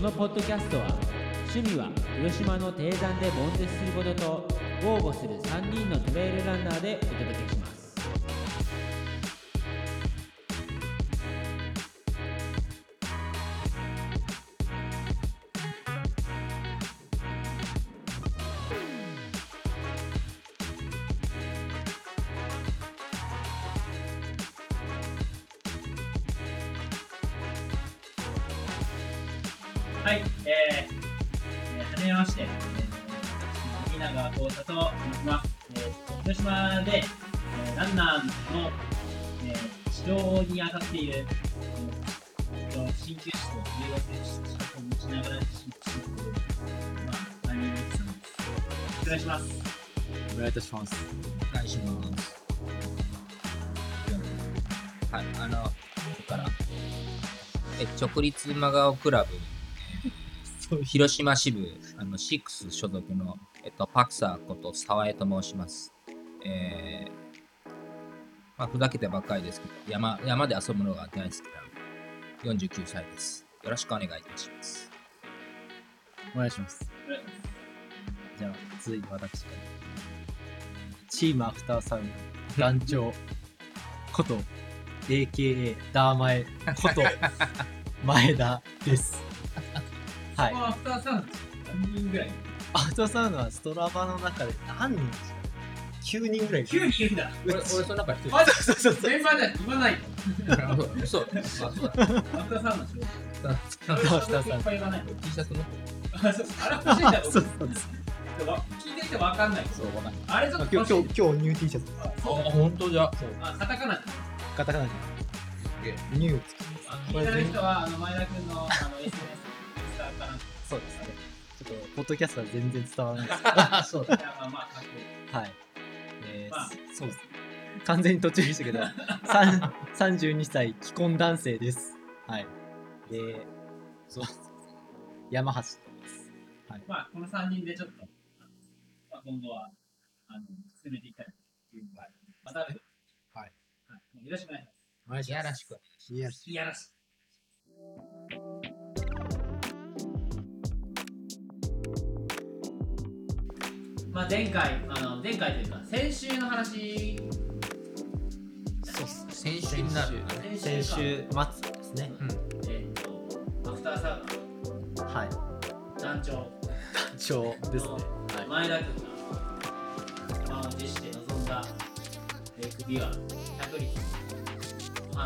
このポッドキャストは趣味は広島の低山で悶絶することと豪語する3人のトレイルランナーでお届けします。真顔クラブ、えー広島支部、あの、シックス所属の、えっと、パクサーこと沢江と申します。えー、まあ、ふざけてばっかりですけど、山、山で遊ぶのが大好きな49歳です。よろしくお願いいたします。お願いします。じゃあ、続いて私から。チームアフターサウンド団長こと、AKA ダーマエこと、前田です。はい。アフターサウンド、何人ぐらい？アフターサウンドはストラバの中で何人ですか ?9 人ぐらい。いる。?9 人いるんだ。俺、俺、その中一人。あ、そうそうそう。メンバーじゃ言わないと。そう、あ、そう。だ。アフターサウンドしよう。だアフターサウンドいっぱい言わないと。T シャツのあ、そう。あれ欲しいんだよ。そう。そう。です。聞いてきてわかんない。そう、わかんない。あれちょっと今日、今日、ニュー T シャツ。あ、そう。本当じゃ。あ、カタカナで。カタカナでげえ。ニュー。あ気になる人は、あの、前田君の、あの、SNS、インスタから。そうですね。ちょっと、ポッドキャストは全然伝わらないですけあ、そうだ。まあ、まあ。はい。えーまあそうです。完全に途中でしたけど、さん32歳、既婚男性です。はい。で、そう山橋です。まあ、この3人でちょっと、あのまあ、今後は、あの、進めていきたいというのが、また、はい。はい。はい。よろしくお願いします。お願いしく。いやらしいやらしい。まあ、前回、あの、前回というか、先週の話、そうっす先週になる。先週か末ですね。うん。えっと、アフターサウはい。ナ、団長、団長ですね。は前田君が、満を持して臨んだ、えー、首は、100リお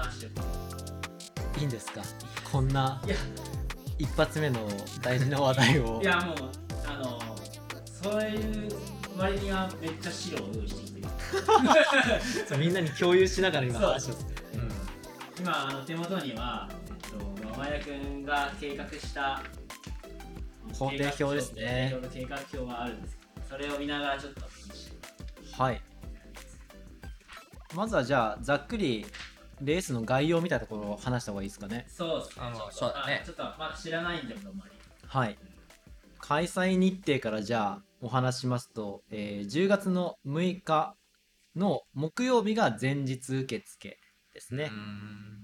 話してい。いいんですか？こんな一発目の大事な話題をい。やもう、あの、そういう割にはめっちゃ資料を用意してきてる。みんなに共有しながら今話します。今、あの手元には、えっと、前田君が計画した工程表ですね計画表があるんですそれを見ながらちょっとはい。まずはじゃあ、ざっくりレースの概要みたいなところを話した方がいいですかね。そうですねあのちょっとそうだねあちょっとまだ知らないんで、あんまり。はい。開催日程からじゃあお話ししますと、えー10月の6日の木曜日が前日受付ですね。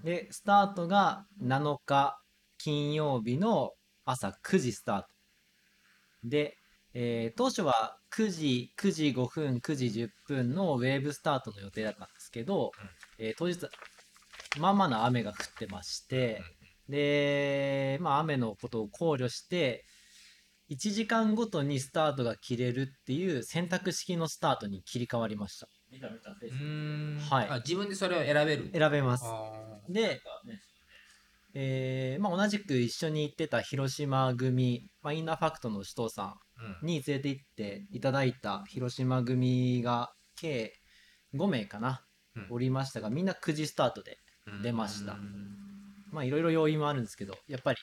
で、スタートが7日金曜日の朝9時スタート。で、えー当初は9時、9時5分、9時10分のウェーブスタートの予定だったんですけど、えー当日、まあまあな雨が降ってまして、で、まあ雨のことを考慮して、1時間ごとにスタートが切れるっていう選択式のスタートに切り替わりました。見た見た。はいあ、自分でそれを選べる。選べます。あで。えーまあ、同じく一緒に行ってた広島組、まあ、インナーファクトの首藤さんんに連れて行っていただいた広島組が計5名かな、うんおりましたがみんな9時スタートでうん出ました。うん。まあいろいろ要因もあるんですけどやっぱり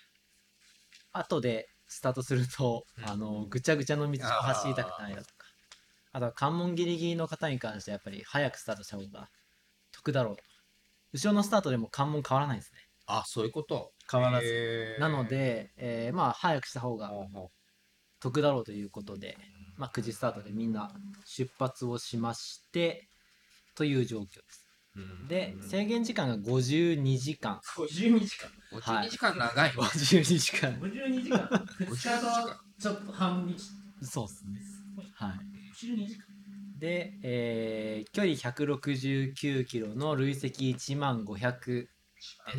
後でスタートすると、うん。あのぐちゃぐちゃの道を走りたくないだとか。あとは関門ギリギリの方に関してはやっぱり早くスタートした方が得だろうと。後ろのスタートでも関門変わらないですね。あ、そういうこと？変わらず。なの、あえーまあ早くした方が得だろうということで、まあ、9時スタートでみんな出発をしましてという状況です。で制限時間が52時間52時間。52時間長いわ。52時間52時間。2日とちょっと半日。そうですねはい52時間。で、えー距離169キロの累積1万500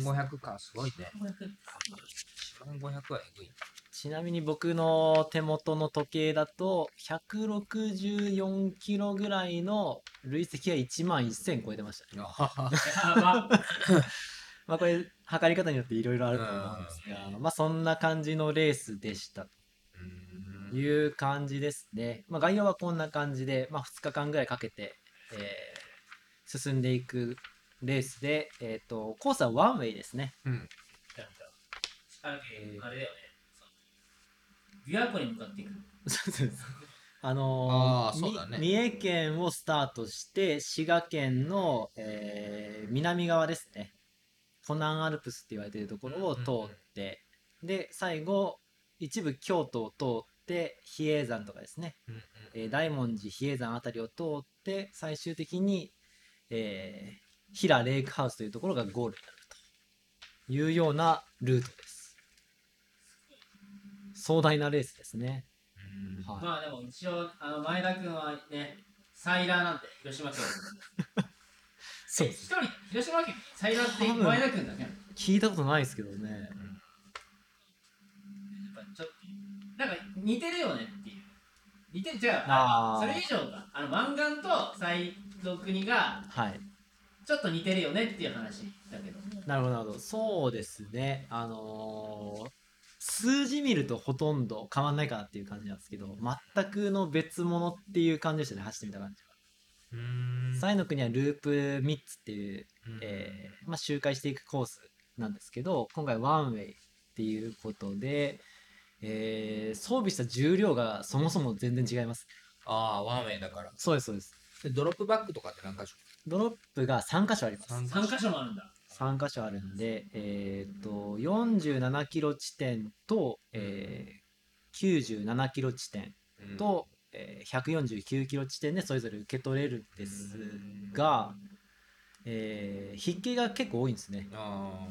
500か、すごいね。500 1万500はえぐい。ちなみに僕の手元の時計だと164キロぐらいの累積が1万1000超えてましたね。まあこれ測り方によっていろいろあると思うんですが、まあそんな感じのレースでしたという感じですね。まあ概要はこんな感じで、まあ2日間ぐらいかけて、えー進んでいくレースで、えっ、と、コースはワンウェイですね。あれあれだよね。琵琶湖に向かっていく。そう。あのーあーそうだね。み三重県をスタートして滋賀県の、えー南側ですね。湖南アルプスって言われているところを通って、で最後一部京都を通って比叡山とかですね、うんうんえー大文字比叡山あたりを通って最終的に、えー、平レイクハウスというところがゴールになるというようなルートです壮大なレースですねうんはいまあでも一応、あの前田君はね、サイラーなんて広島県。そうえ一人、広島県、サイラーって前田君だけ聞いたことないですけどね。やっぱちょっと、なんか似てるよねっていう。似てる、じゃあ、あーそれ以上か。あの、湾岸と西の国が、はい。ちょっと似てるよねっていう話だけど。なるほど、なるほど。そうですね。あのー数字見るとほとんど変わんないかなっていう感じなんですけど、全くの別物っていう感じでしたね、走ってみた感じうんは。サイの国はループ3つっていう、うんえーまあ、周回していくコースなんですけど、今回ワンウェイっていうことで、えー装備した重量がそもそも全然違います。ああ、ワンウェイだから。そうです、そうです。でドロップバックとかって何か所？ドロップが3箇所あります。3箇所もあるんだ。3箇所あるんで、えーっと、47キロ地点と、えー97キロ地点と、えー149キロ地点でそれぞれ受け取れるんですが、えー筆記が結構多いんですね。あ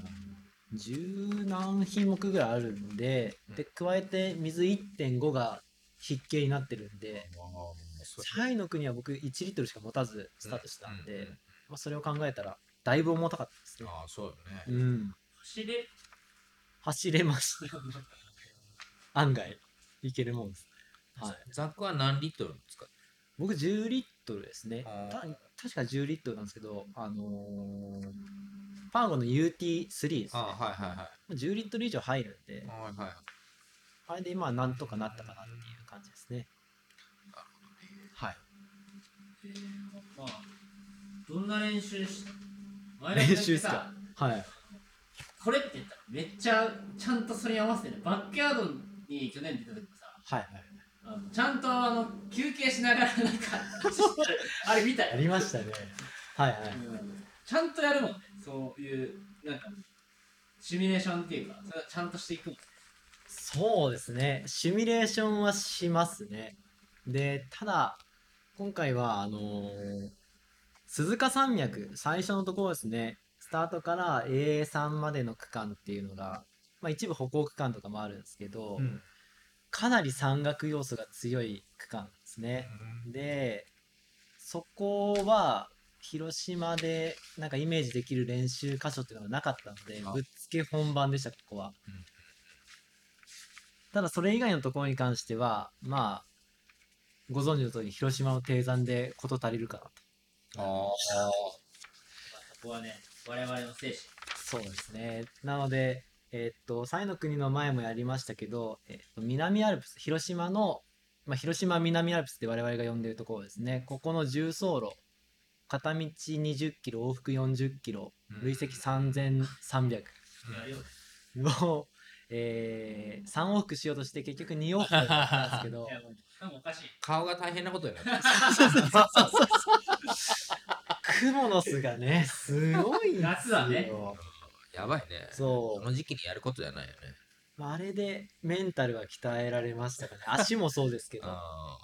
十何品目ぐらいあるんで、で、加えて水1.5が筆記になってるんで、あそサイの国は僕1リットルしか持たずスタートしたんで、うんうんうんまあ、それを考えたらだいぶ重たかったですね。ああ、そうよね。うん。走れ、走れました。案外、いけるもんです。はい。ザックは何リットル使う？僕10リットルですね。た確か10リットルなんですけど、あのーパーゴの UT3 ですね。ああ、はいはいはい。10リットル以上入るんで、はいはい。あれで今はなんとかなったかなっていう感じですね。はい。まあ、どんな練習し、練習っすさか？はい。これって言ったらめっちゃちゃんとそれに合わせてね、バックヤードに去年出た時もさ、はいはい。あのちゃんとあの休憩しながらなんかあれ見たやよ、りましたね。はいはい。うんちゃんとやるもんねそういうなんかシミュレーションっていうかそれはちゃんとしていくもんそうですね。シミュレーションはしますね。で、ただ、今回は、あのー鈴鹿山脈、最初のところですね、スタートから A3 までの区間っていうのが、まあ一部歩行区間とかもあるんですけど、うんかなり山岳要素が強い区間ですね。で、そこは、広島でなんかイメージできる練習箇所っていうのがなかったのであ、ぶっつけ本番でした、ここは。うんただそれ以外のところに関しては、まあ、ご存知の通り、広島の低山で事足りるかなと。ああ。まあそこはね我々の精神そうですね。なので、えーっと、西の国の前もやりましたけど、えーっと南アルプス、広島の、まあ、広島南アルプスって我々が呼んでるところですね。ここの重走路、片道20キロ、往復40キロ、累積3300やるよねを、えー、3往復しようとして結局2往復だったんですけど。い、やもうなんかおかしい。顔が大変なことになってる。クモの巣がね、すごいんですよ。夏はね。やばいね。そう。この時期にやることじゃないよね。まああれでメンタルが鍛えられましたかね。足もそうですけど、あ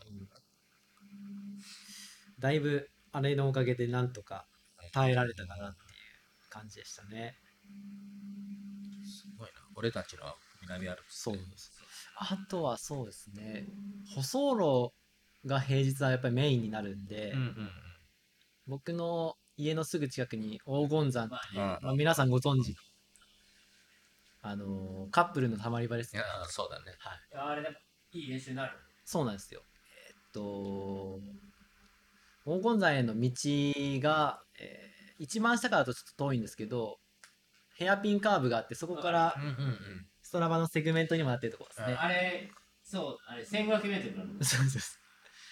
だいぶあれのおかげでなんとか耐えられたかなっていう感じでしたね。俺たちの南アルプス。そうです。あとはそうですね、舗装路が平日はやっぱりメインになるんで、うんうんうん。僕の家のすぐ近くに黄金山っていう、まあまあ、皆さんご存知の、あのーカップルのたまり場ですね。いやーそうだね。はい。あれでもいい練習になる？そうなんですよ。えーっと、黄金山への道が、えー一番下からだとちょっと遠いんですけど、ヘアピンカーブがあって、そこから。ストラバのセグメントにもなってるところですね。あれ、そう、あれ1500メートルなの。そうそうそう。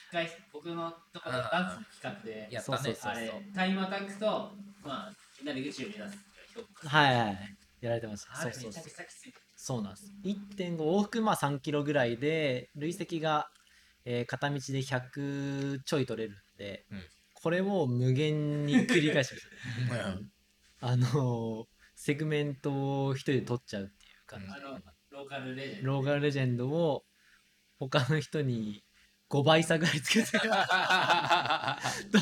一回僕のところでダンス企画で、やったね。あれ、タイムアタックと、まあ、みんなで宇宙を目指す人はいはいはい。やられてました。そうそうそう。そうなんです。1.5往復まあ3キロぐらいで、累積が、えー片道で100ちょい取れるんで、うんこれを無限に繰り返しました。あのーセグメントを一人で取っちゃうっていう感じで、あの、ローカルレジェンド。ローカルレジェンドを他の人に5倍差ぐらいつけて 取っ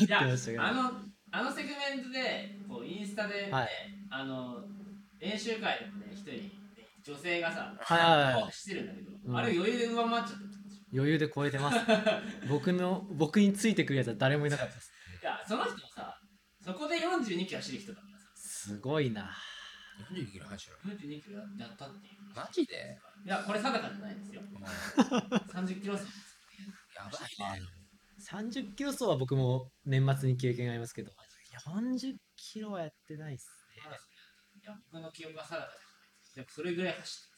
ていまやしたけど。あの、あのセグメントで、こう、インスタで、ねはいあの、練習会でもね、一人、ね女性がさ、はいしてるんだけど、うんあれ余裕で上回っちゃった。余裕で超えてます。僕の、僕についてくるやつは誰もいなかったです。いや、その人もさ、そこで42キロ走る人だからさ、すごいな。42キロ走る。42キロやったっていう。マジで？いや、これ定かじゃないですよ。もう30キロ走やばいね。30キロ走は僕も年末に経験がありますけど、40キロはやってないっすね。いや、僕の記憶が定かじゃない。やっぱそれぐらい走って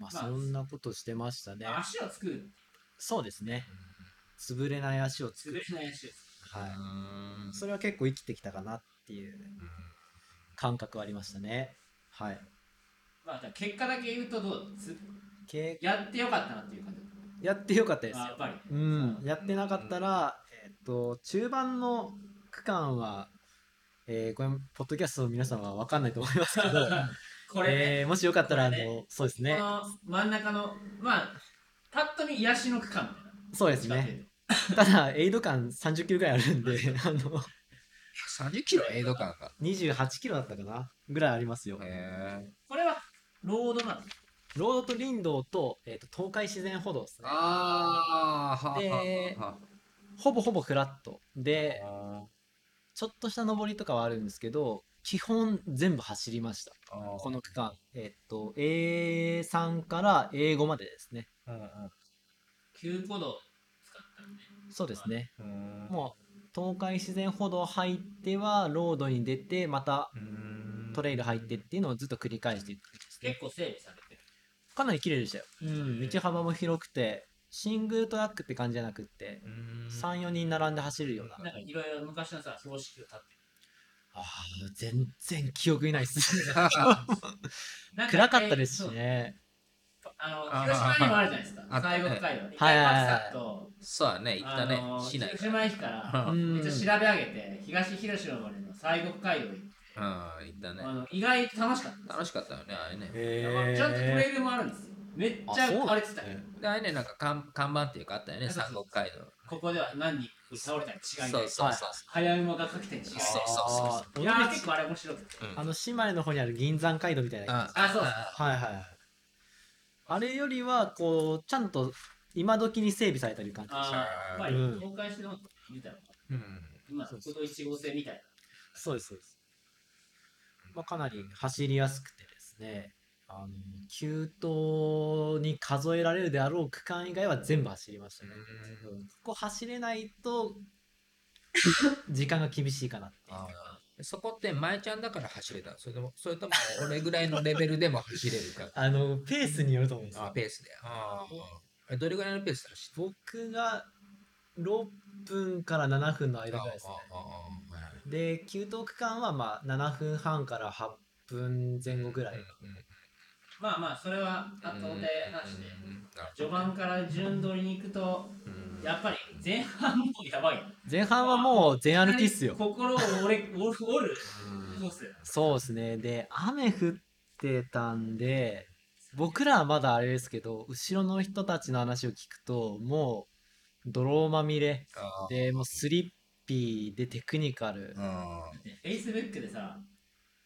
まあまあそんなことしてましたね。足を作る。そうですね。潰れない足を作る。滑れない足を作はうんい。それは結構生きてきたかなっていう感覚はありましたね。はい。る。まあ、結果だけ言うとどうつけやってよかったなっていう感じ。やってよかったですやっ。ぱり？うん。やってなかったら、えっと、中盤の区間は、えーこれ、ポッドキャストの皆さんは分かんないと思いますけど、これね、えーもしよかったら、ねの、そうですねこ。の真ん中の、まあ、パッと見癒しの区間。そうですね。ただ、エイド間30キロぐらいあるんで、あの、30キロエイド感が。28キロだったかなぐらいありますよ。へえ。これはロードなの？ロードと林道と,、えー、と東海自然歩道ですね。ああ、はあではほぼほぼフラット。でちょっとした上りとかはあるんですけど、基本全部走りました。あ。この区間。えっ、と、A3 から A5 までですね。うん9個度使ったよね。そうですね。うん。もう、東海自然歩道入っては、ロードに出て、またうんトレイル入ってっていうのをずっと繰り返していくんですね結。構整備されてる。かなり綺麗でしたよ。うん、道幅も広くて、シングルトラックって感じじゃなくって、うん3、4人並んで走るような。なんかいろいろ昔のさ、標識が立ってああ、全然記憶にないっす。暗かったですしね。あの、あ広島にもあるじゃないですか。あ西国街道。一はいはいはい回パクサと、そうだね、行ったねあの、市内広島駅から、うんめっちゃ調べ上げて、東広島までの西国街道行って、うん、行ったね。あの意外と楽しかった。楽しかったよね、あれね。へちゃんとトレイルもあるんですよ。めっちゃ荒れてたよ。で、あれね、なんか看看板っていうかあったよね、そう三国街道。ここでは何人倒れたに違いない。そうそうそう。早馬がかけてに違いない。そうそうそういやー結構あれ面白くて。うんあの、姉妹の方にある銀山街道みたいな。あそうはいはいはい。あれよりは、こう、ちゃんと今時に整備されてる感じ。あーやっぱりうん公開してみたいな。うん。今、国道1号線みたいな。そうです、そうです。まあ、かなり走りやすくてですね、あの、急登に数えられるであろう区間以外は全部走りましたね。うんここ走れないと、時間が厳しいかなっていう。そこって前ちゃんだから走れたそれともそれとも俺ぐらいのレベルでも走れるか？あの、ペースによると思うんですよ。あペースで。ああどれぐらいのペースで走僕が6分から7分の間ぐらいですね。で、給湯区間はまあ7分半から8分前後ぐらい。まあまあ、それは後で話して。うん序盤から順取りに行くと、うんやっぱり前半もうやばいよ。前半はもう全歩きっすよ。心を折れ折る。そうですね。で、雨降ってたんで、僕らはまだあれですけど、後ろの人たちの話を聞くと、もう泥まみれあで、もうスリッピーでテクニカル、うん。で Facebook でさ、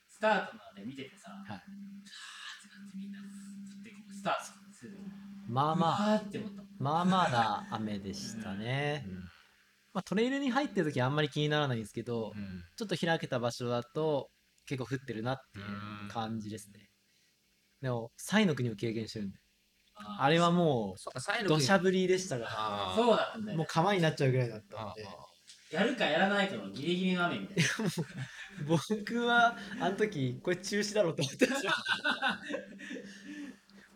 スタートまで見ててさ、はいスタートする。まあまああーって思った。まあまあな雨でしたね、まあ、トレイルに入ってる時はあんまり気にならないんですけど、うんちょっと開けた場所だと結構降ってるなっていう感じですね。でも、サイの国を経験してるんで、ああれはもそう土砂降りでしたかあーそうだもう。川になっちゃうぐらいだったあんで、やるかやらないかのギリギリの雨みたいな。僕はあの時、これ中止だろうと思ってました。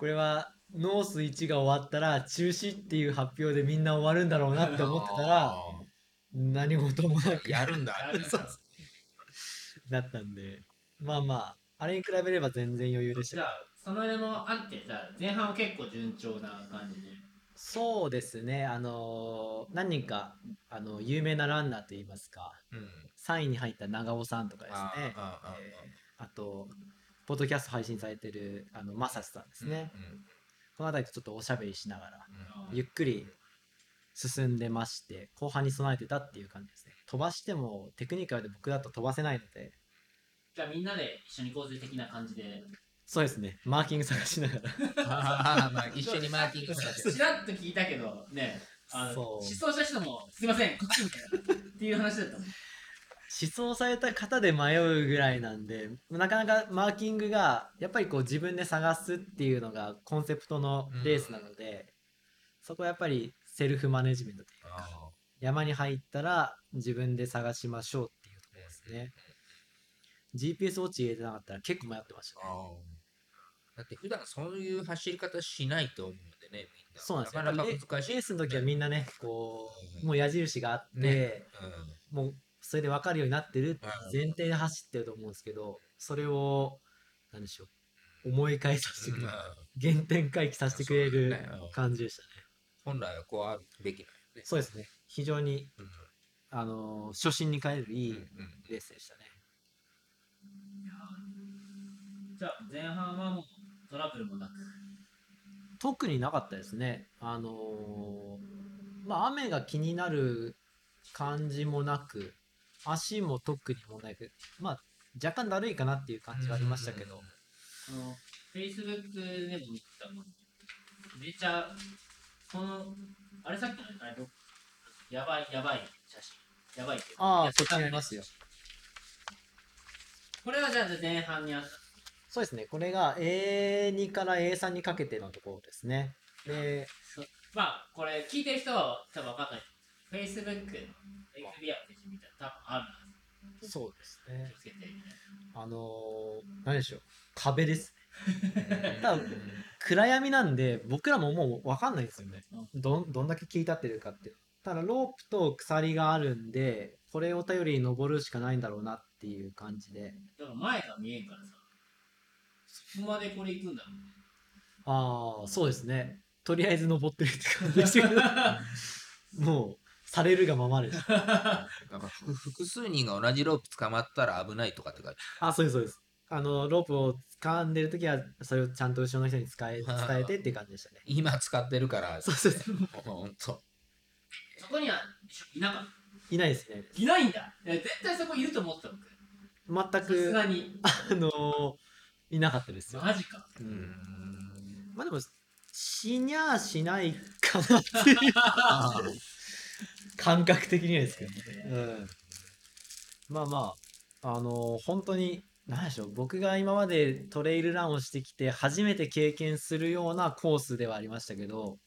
これはノース1が終わったら中止っていう発表でみんな終わるんだろうなって思ってたら、何事もなくやるんだ。だったんで、まあまあ、あれに比べれば全然余裕でした。じゃあ、その辺もあってさ、前半は結構順調な感じで。そうですね、あのー何人か、あの有名なランナーといいますか、うん。3位に入った長尾さんとかですね、あえーあと、ポッドキャスト配信されてるあのマサスさんですね、この辺りとちょっとおしゃべりしながら、ゆっくり進んでまして、後半に備えてたっていう感じですね。飛ばしてもテクニカルで僕だと飛ばせないので、じゃあみんなで一緒に行こうぜ的な感じで。そうですね、マーキング探しながら。ああまあ一緒にマーキングしてちらっと聞いたけど、ね、あのそう失踪した人も、すいません、こっちみたいな。っていう話だったもん。思想された方で迷うぐらいなんでなかなかマーキングがやっぱりこう自分で探すっていうのがコンセプトのレースなので、そこはやっぱりセルフマネジメントというか山に入ったら自分で探しましょうっていうところですね。GPS ウォッチ入れてなかったら結構迷ってましたね。だって普段そういう走り方しないと思うんでね、みんな。そうなんですよ。なかなか難しい。レースの時はみんなねこうもう矢印があって、ね。もうそれで分かるようになってるってうん前提で走ってると思うんですけどそれを何でしょう思い返させてくれる原点回帰させてくれる感じでしたね。本来はこうあるべきなんよね。そうですね。非常に、うんあのー初心に帰れるいいレースでしたね。じゃあ前半はもうトラブルもなく。特になかったですね。あのーまあ雨が気になる感じもなく、足も特にもなく、まあ若干だるいかなっていう感じはありましたけど、あの、Facebook でも見たの。めっちゃ、この、あれさっきのあれどやばい、やばい写真。やばいっていうかああ、やそっちにありますよ。これはじゃあ前半にあった。そうですね。これが A2 から A3 にかけてのところですね。で、まあ、これ聞いてる人は多分わかんない。Facebook、FBR ってみたいな多分あるはず。そうですね気を。つけて。あのー、何でしょう。壁です。多分暗闇なんで、僕らももう分かんないんですよね。どんどんだけ切り立ってるかって。ただ、ロープと鎖があるんで、これを頼りに登るしかないんだろうなっていう感じで。だから前が見えんからさ。そこまでこれ行くんだろうね。ああ、そうですね。とりあえず登ってるって感じでしたけど、もう、されるがままでした。だか複数人が同じロープ捕まったら危ないとかって書いてあ、そうです、そうです。あの、ロープを掴んでるときは、それをちゃんと後ろの人に伝え、伝えてっていう感じでしたね。今使ってるから。そうそうそう。ほんと。そこにはいなかっいないですね。た。いないんだ。いや絶対そこいると思ってた僕。全さすく、あがに。のーいなかったですよ。マジか。う。うんん。まあでも、死にゃあしないかなっていう 感覚的にはですけどね。うん。まあまあ、あのー本当に、何でしょう、僕が今までトレイルランをしてきて初めて経験するようなコースではありましたけど、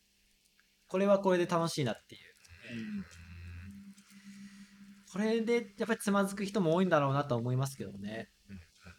これはこれで楽しいなっていう。これでやっぱりつまずく人も多いんだろうなとは思いますけどね。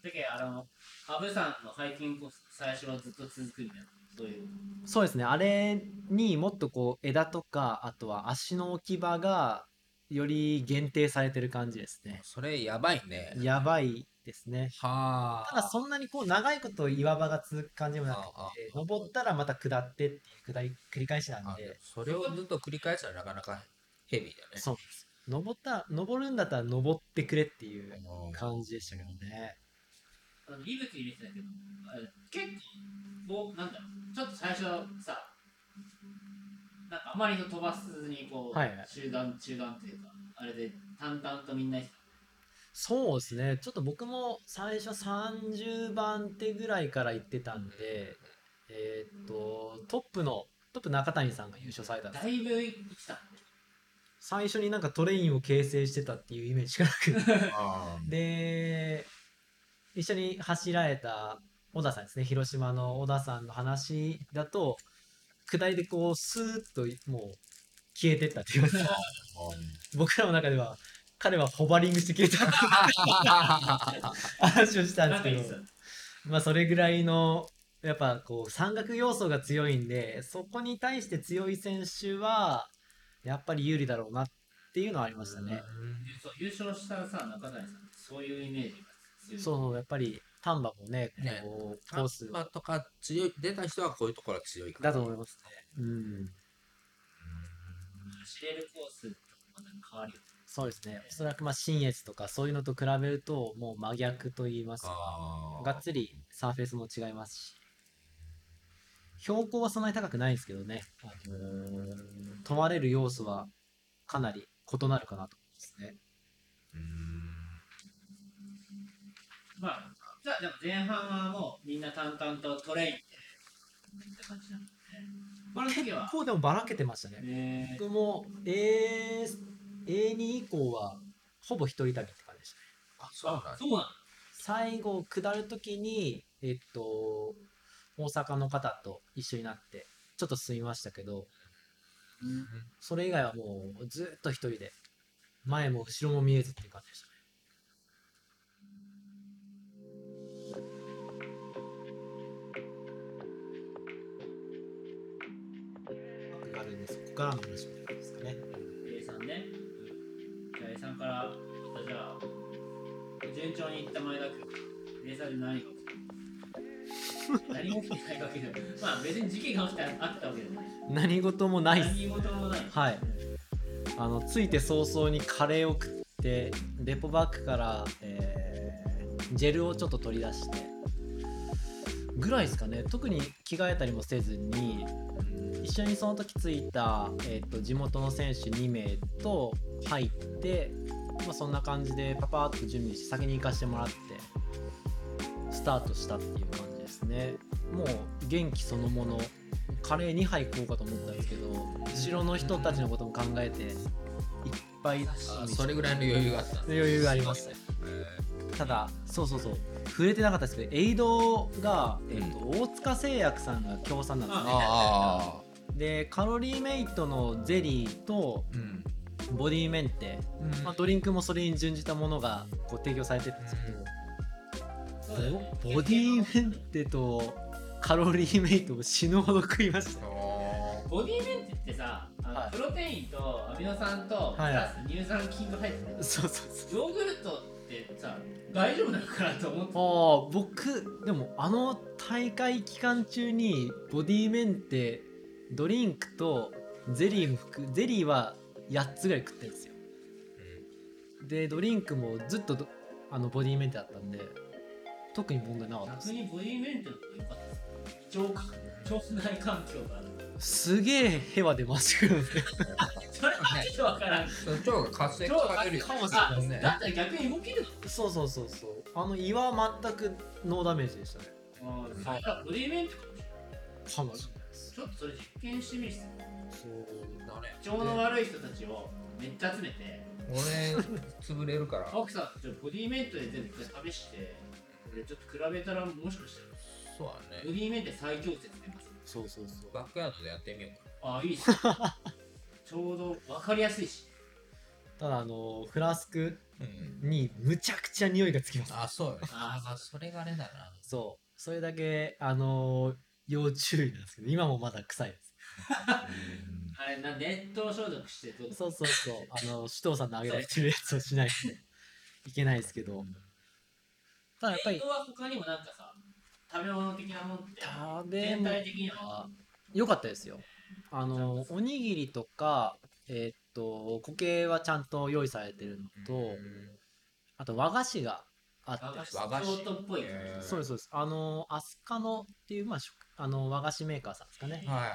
だけど、あの、羽生さん。のハイキングコース、最初はずっと続くみたいな。そういう。そうですね、あれにもっとこう枝とか、あとは足の置き場がより限定されてる感じですね。それやばいね。やばいですね。はあ。ただそんなにこう長いこと岩場が続く感じもなくて、登ったらまた下ってっていう下り繰り返しなんあで、それをずっと繰り返したらなかなかヘビーだね。そうです。登った、登るんだったら登ってくれっていううん感じでしたけどね。あの、リブキ入れてたけど、あれ結構、なんだろう、ちょっと最初さ、なんかあまり飛ばすにこう、はいはい。中断、中断というか、あれで淡々とみんなそうですね。ちょっと僕も最初30番手ぐらいから行ってたんで、えーっと、トップの、トップ中谷さんが優勝されたんです。ただいぶ言ってた。最初になんかトレインを形成してたっていうイメージしかなく あで、一緒に走られた小田さんですね。広島の小田さんの話だと、下りでこう、スーッともう消えてったって言いますか。僕らの中では、彼はホバリングして消えた話をしたんですけどまあそれぐらいの、やっぱこう山岳要素が強いんで、そこに対して強い選手は、やっぱり有利だろうなっていうのはありましたね。そう優勝したさ中谷さんそういうイメージがそう、やっぱり丹波もね、ね。こう、コース。まあとか強い出た人はこういうところが強いだと思いますね。うん。走れるコースとまた変わそうですね。おそらくまあ新越とかそういうのと比べると、もう真逆と言いますか、がっつりサーフェスも違いますし、標高はそんなに高くないですけどね、あのー泊まれる要素はかなり異なるかなと思いますね。まあじゃあでも前半はもうみんな淡々とトレインで。って感じなのねこの時は。結構でもばらけてましたね。ね。僕も A、A2 以降はほぼ一人旅って感じでしたね。あそうなんだ。そうなの最後下るときに、えっと、大阪の方と一緒になって、ちょっと進みましたけど、それ以外はもうずっと一人で、前も後ろも見えずっていう感じでしたね。からの話ですかね。A さんね、じゃあ A さんからまたじゃあ順調にいった前田君 A さんで何が起きた？何も起きてないわけでもまあ別に事件が起きたあったわけでもない。何事もない。何事もない。はい。あの着いて早々にカレーを食ってデポバッグから、えージェルをちょっと取り出してぐらいですかね。特に着替えたりもせずに一緒にその時着いた、えー、と地元の選手2名と入って、まあ、そんな感じでパパーっと準備して先に行かしてもらってスタートしたっていう感じですね。もう元気そのもの。カレー2杯食おうかと思ったんですけど後ろの人たちのことも考えていっぱいあそれぐらいの余裕があった余裕がありますただそうそうそう触れてなかったですけどエイドが、えーと大塚製薬さんが協賛なんですね。あでカロリーメイトのゼリーとあうん。ボディメンテ、まあ、ドリンクもそれに準じたものがこう提供されてるんですけそうだよねどボボディメンテとカロリーメイトを死ぬほど食いました。ボディメンテってさあの、はい。プロテインとアミノ酸とプはい。ラス乳酸菌が入ってる、そうそうそう。ヨーグルトってさ大丈夫なのかなと思って。ああ僕でもあの大会期間中にボディメンテドリンクとゼリーも含ゼリーは8つぐらい食ってるんですよ。でドリンクもずっとどあのボディメンテだったんで特に問題なかったです。逆にボディメンテの方が良かったです。腸か腸内環境がすげえヘワ出ましてくるんですよそれはちょっとわからん。腸が活性化されるよかもしれないねだったら逆に動けるの？そうそうそうそう。あの胃は全くノーダメージでしたね。ああ、それはボディメンテかもしれない。かもしれないですちょっとそれ実験してみる。そうだね。腸の悪い人たちをめっちゃ集めて。俺潰れるから。青木さんちょっとボディメントで全部試してこれちょっと比べたらもしかしたら。そうだボねディメンテ最強説出ますそうそうそう。バックヤードでやってみようか。ああいいっすね。ちょうど分かりやすいし。ただあのフラスクうん。にむちゃくちゃ匂いがつきます。あそうよね。ああそれがあれだな。そう。それだけあの要注意なんですけど今もまだ臭いです。あれな熱湯消毒してどう？そうそうそう。あの首藤さんのあげられてるやつをしないといけないですけど。ただやっぱり熱湯は他にもなんかさ食べ物的なもんって。食べ全物体的には。は良かったですよ。あのおにぎりとかえーっと固形はちゃんと用意されてるのとあと和菓子があって。和菓子。っぽいそうですそうです。あのアスカノっていう、まあ、食あの和菓子メーカーさんですかね。はいは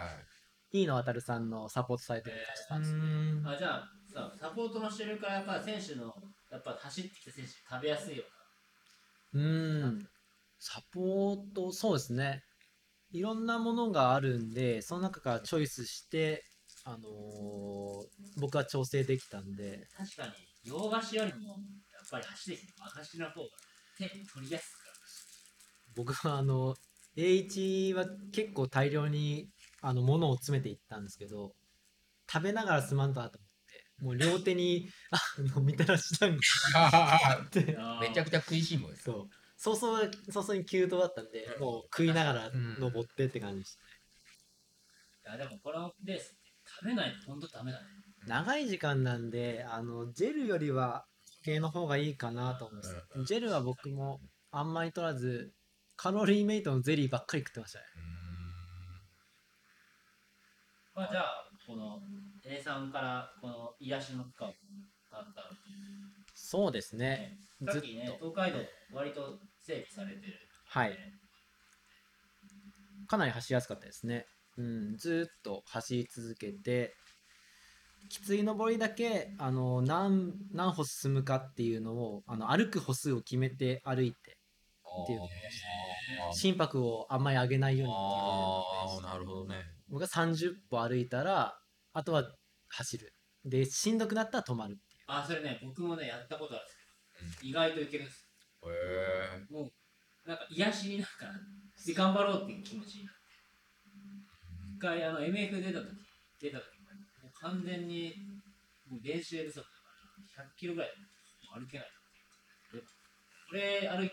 い。飯野渉さんのサポートされてる会社さんですね。ん。あじゃあさサポートのしてるからやっぱ選手のやっぱ走ってきた選手食べやすいようーん。サポート、そうですね。いろんなものがあるんで、その中からチョイスして、あのー僕は調整できたんで、な確かに洋菓子よりもやっぱり走ってきて和菓子の方が手取りやすいから僕はあの、A1 は結構大量にあの物を詰めていったんですけど、食べながらすまんとなと思って、もう両手に、あの、みたらし団子 めちゃくちゃ食いしん坊です。そう。早々、早々に急騰だったんで、もう食いながら登ってって感じでしたね。いやでもこのレース食べないと本当ダメだね長い時間なんで、あの、ジェルよりは、系の方がいいかなと思います。ジェルは僕もあんまり取らず、カロリーメイトのゼリーばっかり食ってましたね。まあじゃあこの A さんからこの癒しの区間があったそうですね。ずっさっきねと。東海道割と整備されてるはい。かなり走りやすかったですね。うん、ずーっと走り続けて、きつい登りだけ、あの、何、何歩進むかっていうのを、あの、歩く歩数を決めて歩いて、っていう心拍をあんまり上げないようにっていうのをああ、なるほどね。僕が30歩歩いたら、あとは走る。で、しんどくなったら止まるっていう。あそれね僕もねやったことあるんですけど、意外といけるんですへえ。もうなんか癒しになんかで頑張ろうっていう気持ちになって一回あの MF 出た時出た時もう完全にもう練習不足だから100キロぐらいもう歩けないでこれ歩いたらちょっ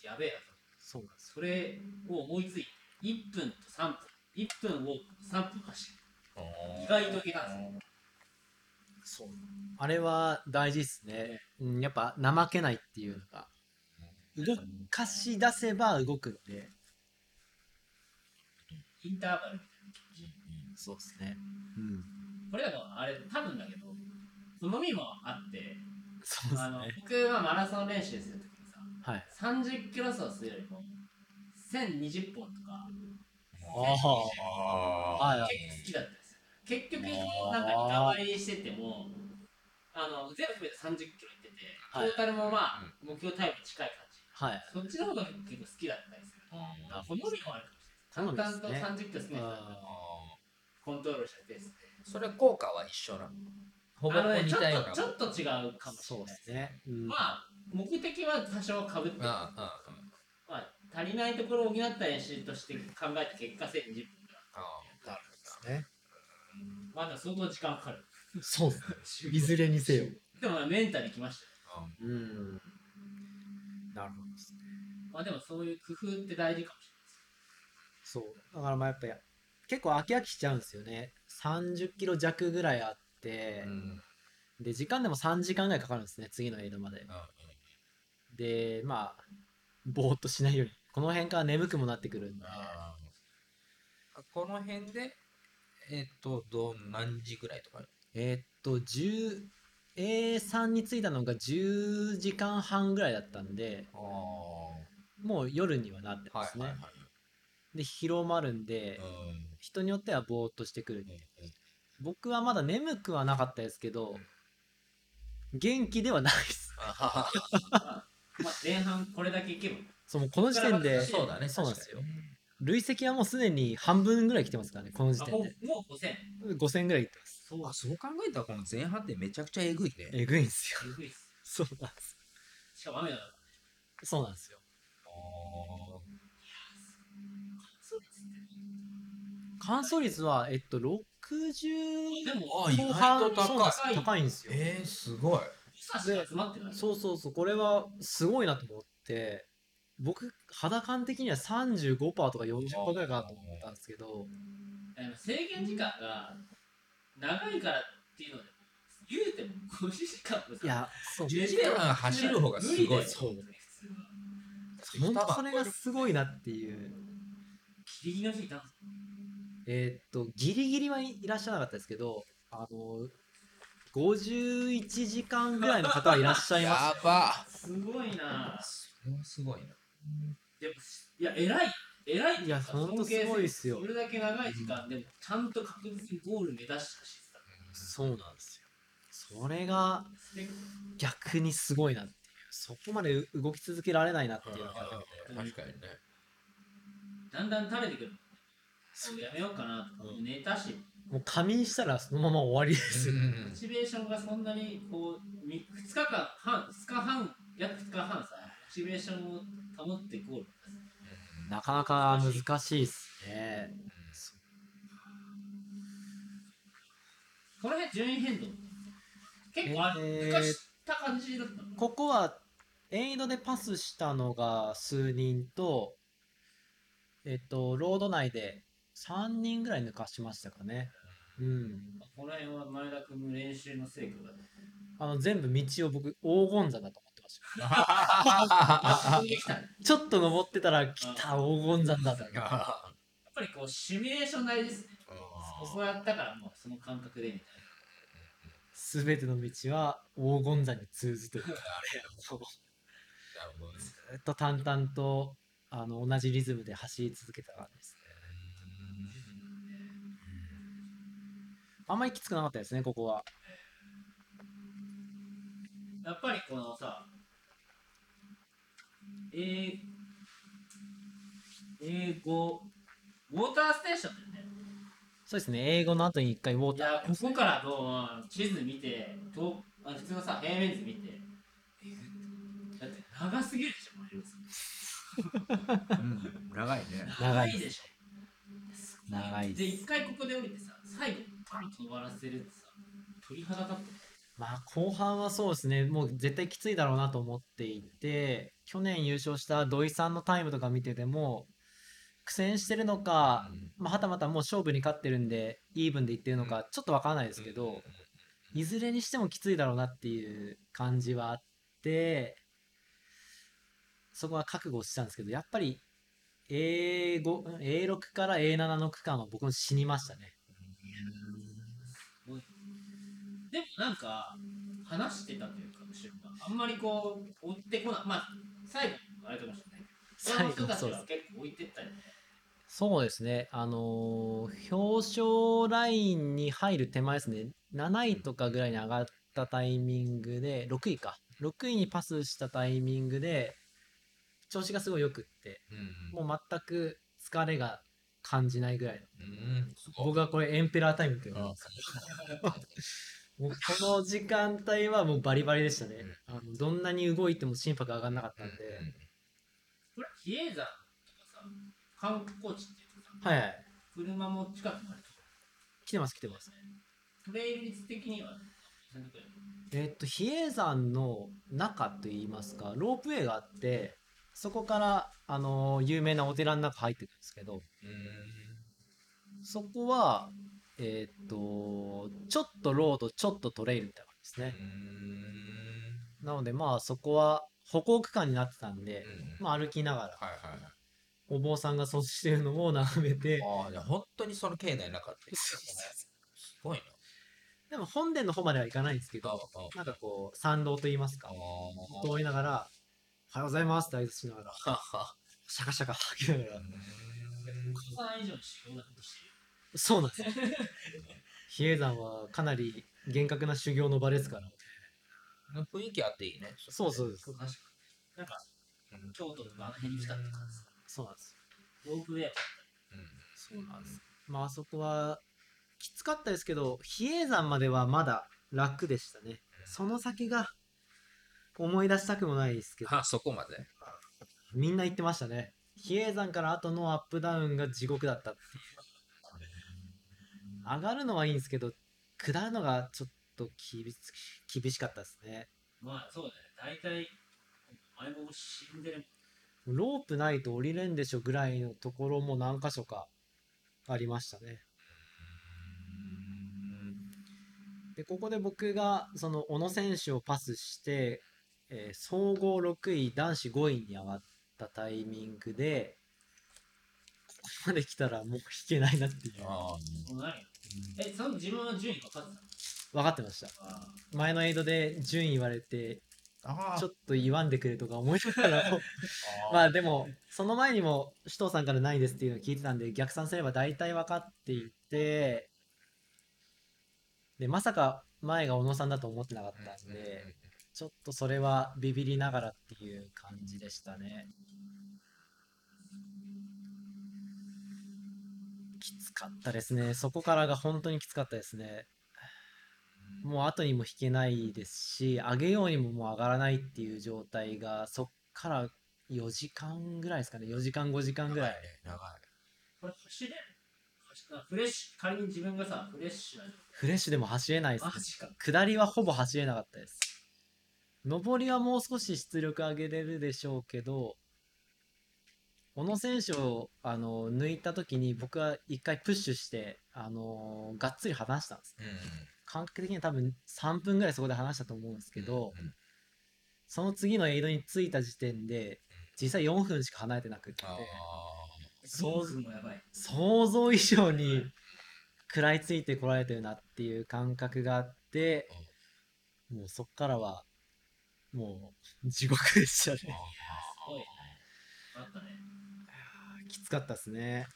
とやべえなとそうなんですそれを思いついて1分と3分1分を3分走る意外といけたんですよそう。あれは大事ですね。うん、やっぱ怠けないっていうのが。動かし出せば動くんで。インターバルみたいなそうですね。うん。これだとあれ多分だけど飲みもあってそうですあのね。僕はマラソン練習するときにさはい。30キロ走するよりも1020本とかああ。はいはい。結構好きだった結局なんかリカバリーしててもあの全部含めて30キロいっててトはい。ータルもまあ目標タイムに近い感じ。はい。そっちの方が結構好きだったりするあ好みもあるかもしれない淡々と好み30キロ進めてたらあコントロールしたペースで。それ効果は一緒なの？ほぼあのねちょ似たような。っとちょっと違うかもしれそうないですね。うん。まあ目的は多少かぶってる。ああ、あまあ、足りないところを補った練習として考えた結果1020分だあ、なるね。まだ相当時間かかるそうですね。いずれにせよ。でもメンタルきました。うん。なるほどですね。まあでもそういう工夫って大事かもしそう。だからまあやっぱり、結構飽き飽きしちゃうんですよね。30キロ弱ぐらいあってう、ん。で、時間でも3時間ぐらいかかるんですね、次のエイドまで。で、まあ、ぼーっとしないように。この辺から眠くもなってくるんで。この辺で、えっと、どう何時ぐらいとかえーっと、10、A3 に着いたのが10時間半ぐらいだったんで、ああ。もう夜にはなってはいますね。はいはい。で、疲労もあるんで、うん人によってはぼーっとしてくる。僕はまだ眠くはなかったですけど、元気ではないです。まあ前半これだけいけば。そう、この時点で、そうだね。そうなんですよ確かにね累積はもうすでに半分ぐらい来てますからね、この時点で。うもう5000。5000ぐらいいってます。そうあ、そう考えたらこの前半ってめちゃくちゃえぐいね。えぐいんですよ。すごいっす。そうなんです。しかも雨だから。そうなんですよ。乾燥率は、えっと、60でも、あ意外後半と高い高いんですよ。えー、すごい。そうそうそう、これはすごいなと思って、僕、肌感的には35%とか40%ぐらいかなと思ったんですけど、あの制限時間が長いからっていうので、言うても5時間もさいや、そう、10時間走る方がすごいそう本当それがすごいなっていう。ギリギリの人いたんですえーっと、ギリギリはいらっしゃらなかったですけど、あの、51時間ぐらいの方はいらっしゃいます。やば。すごいなそれはすごいな。でもいや偉い偉いってうかいやほんとすごいっすよ。それだけ長い時間でもちゃんと確実にゴール目指したそうなんですよ。これが逆にすごいなっていう。そこまでう動き続けられないなっていうのが確かにね。だんだん垂れてくる。もうやめようかなとう寝たし、もう仮眠したらそのまま終わりですよ、モチベーションがそんなにこう、2日間半、2日半、約2日半さ、モチベーションを保ってゴール。なかなか難しいっすね。この辺順位変動。結構あれ、えーた感じだったのここはエイドでパスしたのが数人とえっとロード内で3人ぐらい抜かしましたかね。うん。この辺は前田君の練習の成果が。あの全部道を僕黄金山だと思ちょっと登ってたら来た黄金山だとやっぱりこう、シミュレーション大事ですね。ここやったからもうその感覚でみたい全ての道は黄金山に通ずとい うかそうなるほどね。ずっと淡々とあの同じリズムで走り続けた感じですねあんまりきつくなかったですねここはな。やっぱりこのさ、英英語、ウォーターステーションだよね。そうですね英語の後に一回ウォーターいや、ここからどう地図見て、とあ普通のさ、平面図見て、だって長すぎるでしょ、マイルズうん、長いね。長いでしょ。長いで、一回ここで降りてさ、最後、パンと終わらせるってさ、鳥肌立ってまあ後半はそうですね。もう絶対きついだろうなと思っていて去年優勝した土井さんのタイムとか見てても苦戦してるのか、まあ、はたまたもう勝負に勝ってるんでイーブンでいってるのかちょっとわからないですけど、いずれにしてもきついだろうなっていう感じはあってそこは覚悟したんですけどやっぱり A5 A6 から A7 の区間は僕も死にましたねでもなんか、話してたというか、後ろが。あんまりこう、追ってこない。まあ、最後、あれかもしれない。最後他の人たちそうですは結構置いてったりね。そうですね、あのー表彰ラインに入る手前ですね、7位とかぐらいに上がったタイミングで、6位か、6位にパスしたタイミングで、調子がすごいよくって、うん。もう全く疲れが感じないぐらいの、うん。僕はこれ、エンペラータイムって呼んでますもうこの時間帯はもうバリバリでしたね、あのどんなに動いても心拍上がんなかったんで、これ、比叡山とかさ、観光地っていうかさ、はいはい、車も近くまで来てます、来てます。トレイル率的には、えっと、比叡山の中といいますか、ロープウェイがあって、そこから、あのー有名なお寺の中入ってくるんですけど、うん。そこは、えっと、ちょっとロード、ちょっとトレイルみたいな感じですね。うん。なので、まあ、そこは歩行区間になってたんで、うんまあ、歩きながら、はいはい。お坊さんがそうしてるのを眺めて、ああ、じゃあ本当にその境内なかった。すごいな。でも本殿の方までは行かないんですけあど、なんかこう、参道といいますか、通りながら、おはようございますって挨拶しながら、シャカシャカ吐きながら、?5 歳以上の修行なことしてる。そうなんですよ。比叡山はかなり厳格な修行の場ですから。雰囲気あっていいね。そうそうです。なんか、京都とかあの辺に来たって感じです。そうなんです。ロープウェイそうなんです。まああそこはきつかったですけど、比叡山まではまだ楽でしたね。その先が思い出したくもないですけど、あ、そこまで。みんな言ってましたね。比叡山から後のアップダウンが地獄だったっていう。上がるのはいいんですけど、下るのがちょっと厳し厳しかったですね。まあそうだね。大体、前も死んでるロープないと降りれんでしょぐらいのところも何箇所かありましたね。で、ここで僕がその小野選手をパスして、えー総合6位、男子5位に上がったタイミングで、ここまで来たらもう引けないなっていう。あもう何？え、その自分は順位分かって分かってました。前のエイドで順位言われて、あちょっと言わんでくれとか思いながらも、まあでも、その前にも首藤さんからないですっていうのを聞いてたんで、逆算すれば大体分かっていて、でまさか前が小野さんだと思ってなかったんで、ちょっとそれはビビりながらっていう感じでしたね。きつかったですね。そこからが本当にきつかったですね。もう後にも引けないですし、上げようにももう上がらないっていう状態が、そっから4時間ぐらいですかね。4時間、5時間ぐらい。長い。これ走れフレッシュ、仮に自分がさ、フレッシュなフレッシュでも走れないですね。下りはほぼ走れなかったです。上りはもう少し出力上げれるでしょうけど、小野選手をあの抜いた時に僕は一回プッシュして、あのがっつり離したんです。うん感覚的には多分3分ぐらいそこで離したと思うんですけど、うんその次のエイドに着いた時点で、実際4分しか離れてなくって、あそうすもやばい。想像以上に食らいついてこられてるなっていう感覚があって、もうそっからは、もう地獄でしたね。すごいね。あったね。きつかったですね。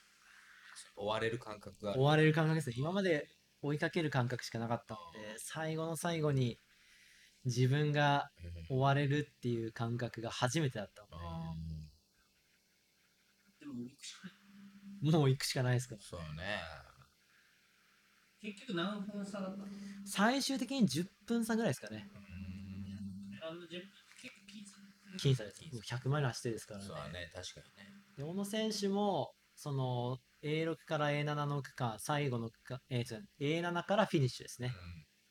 追われる感覚がある追われる感覚ですね。今まで追いかける感覚しかなかったので、最後の最後に自分が追われるっていう感覚が初めてだったのでも、行くしかない。で、もう行くしかないですから。そうね。結局何分差だったの？最終的に10分差ぐらいですかね。あの10分結構。僅差です。もう100マイル走ってですからねそう。だね、確かにね。で小野選手も、その A6 から A7 の区間、最後の区間、えー違う A7 からフィニッシュですね。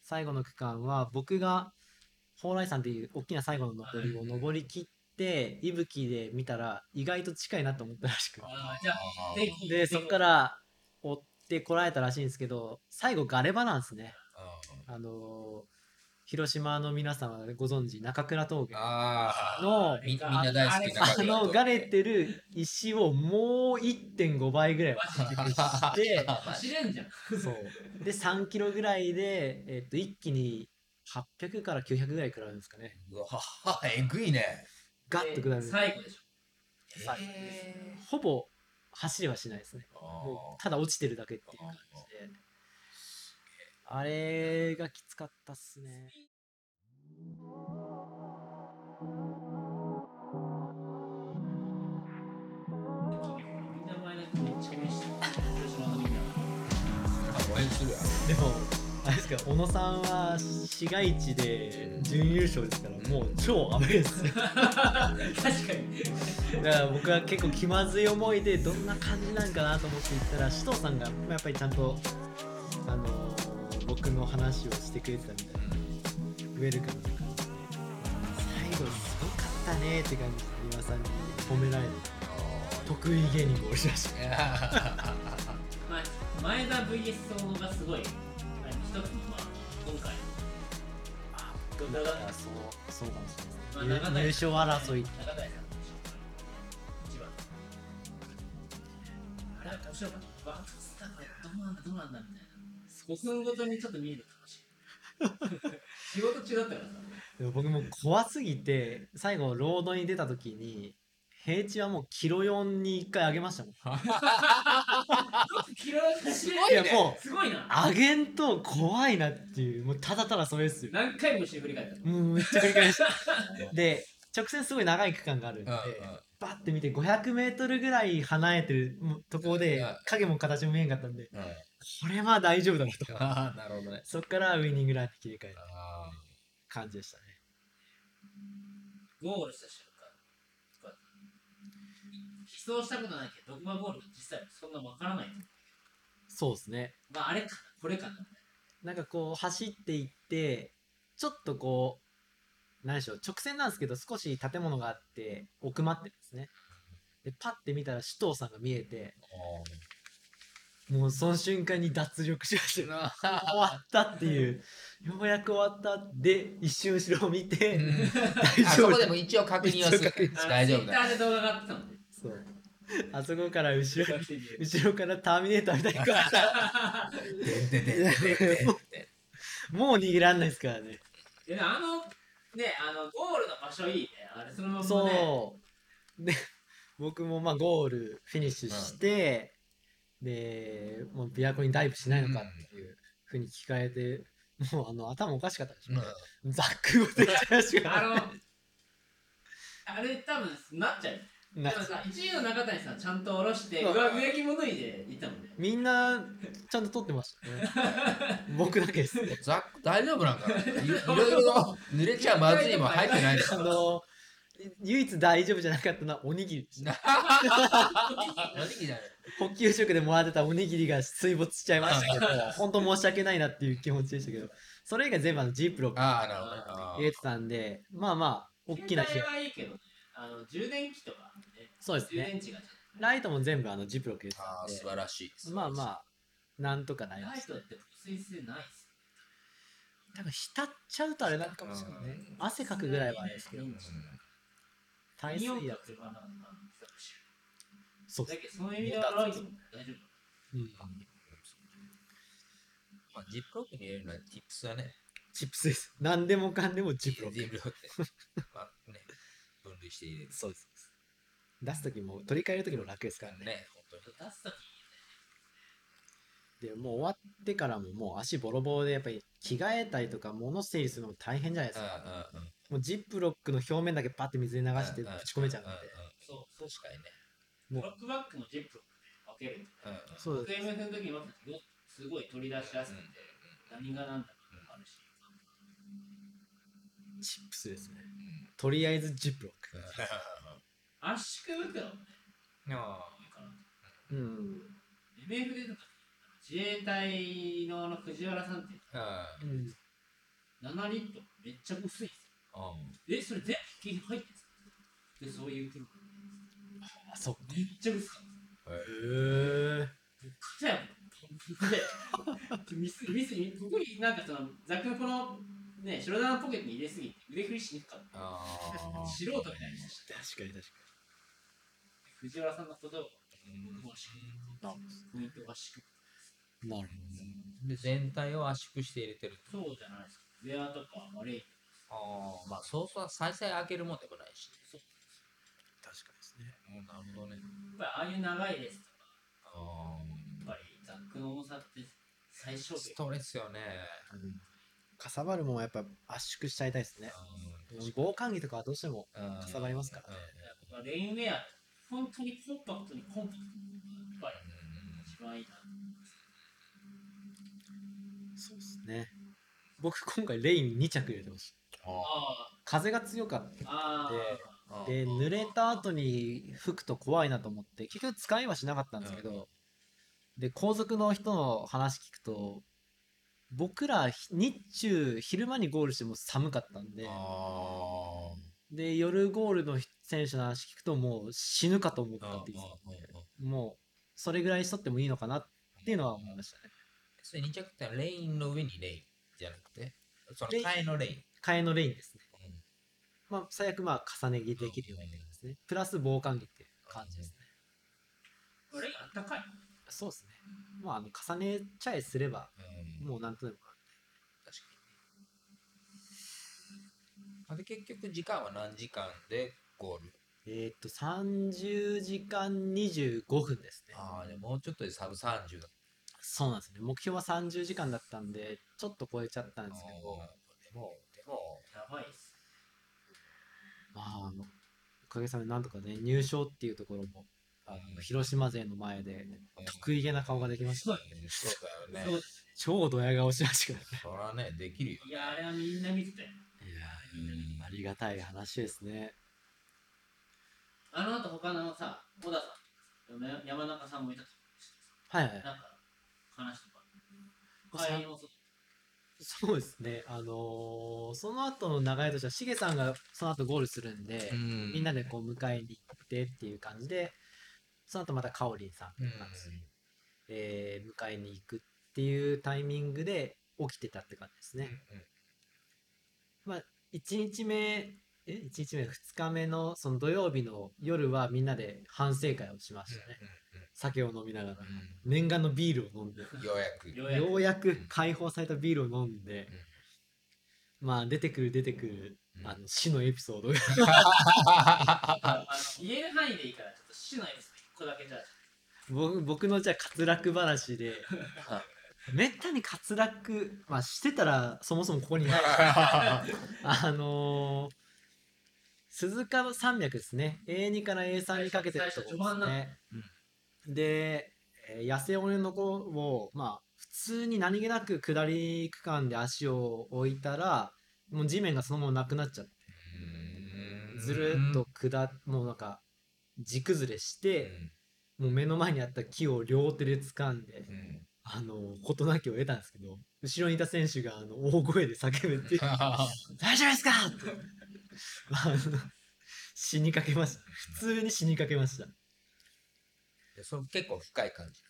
最後の区間は僕が蓬莱山っていう大きな最後の上りを登り切って、息吹で見たら意外と近いなと思ったらしく。でそこから追ってこられたらしいんですけど最後ガレ場なんですね。あのー広島の皆さんはご存知中倉峠。のみみんな大好きなあのガレてる石をもう1.5倍ぐらいマジでして。走れんじゃん。そう。で3キロぐらいで、えっと一気に800から900ぐらい食らうんですかね。うわえぐいね。ガッと下るで最後でしょ。最後えほぼ走りはしないですね。ー。もうただ落ちてるだけっていう感じであれがきつかったっすね。でもあれですか小野さんは市街地で準優勝ですからもう超アウェーです確かに。だから僕は結構気まずい思いでどんな感じなんかなと思って行ったら首藤さんがまあやっぱりちゃんと、僕の話をしてくれてたみたいなウェルカムな感じで最後すごかったねって感じで皆さんに褒められる得意芸人がおりましたまあ、前田 VS 総合がすごい。あ一つの、まあ、今回。だからそうそうかもしまあれない、長田優勝争い長田さんの一番。あれは面白かった。バースターどうなんだ、どうなんだみたいな。5分ごとにちょっと見える楽しい。仕事中だったからさ。でも僕も怖すぎて最後ロードに出た時に平地はもうキロ4に1回上げましたもんキロ走れいやもすごいな。う上げんと怖いなっていうもうただただそれですよ何回もして振り返った。もうめっちゃ繰り返しで直線すごい長い区間があるんで、うんうんバッて見て 500m ぐらい離れてるところでうん影も形も見えんかったんでうん。これは大丈夫だなと ああ、なるほどね。そっからウイニングランに切り替えたあ感じでしたねゴールした瞬間。こうやって飛走したことないけど、ドグマゴールが実際そんなわからない。そうですねまあ、あれかな、これかな。なんかこう走っていってちょっとこう何でしょう直線なんですけど少し建物があって奥まってるんですね。でパッて見たら首藤さんが見えてもうその瞬間に脱力しました。よ終わったっていう。ようやく終わった。で一瞬後ろを見て大丈夫。あそこでも一応確認をする。大丈夫だ。動画があってたもんね。そう。あそこから後ろに後ろからターミネーターみたいにこでででででうもう逃げらんないですからね。いやあの、ね、あの、ゴールの場所いいね。あれ、そのままね。そうで僕もまあゴールフィニッシュして、でもう琵琶湖にダイブしないのかっていうふうに聞かれてもうあの頭おかしかったでしょ、うんザック語で言っちゃいましたからあれ多分なっちゃうよ。でなもさ、一位の中谷さんちゃんと下ろして、上上着も脱いで行ったもんね。みんなちゃんと撮ってましたね。僕だけです。ねザック大丈夫なんかな？いいろいろ濡れちゃまずいも入ってないですあの唯一大丈夫じゃなかったのはおにぎりです おにぎりだね補給食でもらってたおにぎりが水没しちゃいました。けど本当申し訳ないなっていう気持ちでしたけど。それ以外全部あのジープロックああなるほどね。あー。入れてたんでまあまあ大きな火携帯はいいけどね、あの充電器とか、そうですね。ライトも全部あのジップロック入れてあー素晴らしい。でまあまあなんとかなと、りましたライトって保水性ないっす多分浸っちゃうとあれなのかもしれないね。うん。汗かくぐらいはあれですけど。うん耐水だがするかなそうだけど、その意味ではライトも大丈夫。うん。まあジップロックに入れるのは tips はね。チップスです。何でもかんでもジップロックジップロックまあね。分類して入れる。そうです出す時も取り替える時も楽ですからね。ね本当に。出すときでもう終わってからももう足ボロボロでやっぱり着替えたりとか物整理するのも大変じゃないですか。うんうんうん。もうジップロックの表面だけパッて水に流してぶち込めちゃうんで。そう、そう確かにねもうロックバックのジップロックで分ける。うんうん。そう僕 MF の時すごい取り出しやすくて、何が何だか分かるし。チップスですね。とりあえずジップロック圧縮袋あうん、MF でとか自衛隊のあの藤原さんってあうん、7リットルめっちゃ薄いんですあよ。え、それ全部引きに入ってるんですかで、そういう袋。あそっか。めっちゃ薄かった。へえ。肩やもん。で、ミス、ミス、ここになんかその、ザックのこの、ね、白玉のポケットに入れすぎて腕振りしにくかった。あ素人みたいにして確かに確か藤原さんのことを、うんもうしポイントなるで全体を圧縮して入れてるそうじゃないですか。ウェアとかマレーああまあそうそう再々開けるもんでもないしそう。確かにですね。うんなるほどね。やっぱりああいう長いレースとか、あやっぱりザックの重さって最小限。ストレスよね。かさばるもんはやっぱ圧縮しちゃいたいですね。防寒着とかはどうしてもかかさばりますからね。やっぱレインウェア、本当にコンパクトにコンパクトに、やっぱり一番いいな。そうですね。僕今回レイン2着入れてましたあ風が強かったあ、で濡れた後に吹くと怖いなと思って結局使いはしなかったんですけど、で後続の人の話聞くと僕ら日中昼間にゴールしても寒かったんであで夜ゴールの選手の話聞くともう死ぬかと思っあたって言ってたもうそれぐらいしとってもいいのかなっていうのは思いましたね。それ2着ってレインの上にレインじゃなくて？そのレイン替えのレイン。替えのレインですね。うん。まあ最悪まあ重ね着できるようになりますね。プラス防寒着っていう感じですね。これあったかい。そうですね。まああの重ねちゃえすればうん。もうなんとで。も確かに。あで結局時間は何時間でゴールえーっと30時間25分ですね。ああでもうちょっとでサブ30だそうなんですね。目標は30時間だったんでちょっと超えちゃったんですけど。でもでもやばいっす。まああのおかげさまでなんとかね入賞っていうところもあの広島勢の前で得意げな顔ができました、そうだよね。超ドヤ顔しましたからね。そらねできるよいや、あれはみんな見てたよ。いやありがたい話ですねあの後他のさ、小田さん、山山中さんもいたとはいはい。なんか話とか。もそうそうですね。あのーその後の流れとしてはしげさんがその後ゴールするんで、ん。みんなでこう迎えに行ってっていう感じでその後またかおりんさんうん。が、えー迎えに行くっていうタイミングで起きてたって感じですね、まあ1日目え1日目2日目のその土曜日の夜はみんなで反省会をしましたね、酒を飲みながら。念願のビールを飲んで。ようやく。ようやく解放されたビールを飲んで、まあ出てくる出てくる、うん。あの死のエピソード。が言える範囲でいいから、ちょっと市のエピソード1個だけじゃあ。僕僕のじゃあ滑落話で。めったに滑落、まあ、してたらそもそもここにない。あのー、鈴鹿山脈ですね。A2 から A3 にかけてるところですね、で、えー、痩せ尾根の子をまあ普通に何気なく下り区間で足を置いたらもう地面がそのままなくなっちゃって。ずるっと下もうなんか地崩れして、もう目の前にあった木を両手で掴んで、あの事なきを得たんですけど後ろにいた選手があの大声で叫べて 「大丈夫ですか!」って死にかけました普通に死にかけましたでそれ結構深い感じ。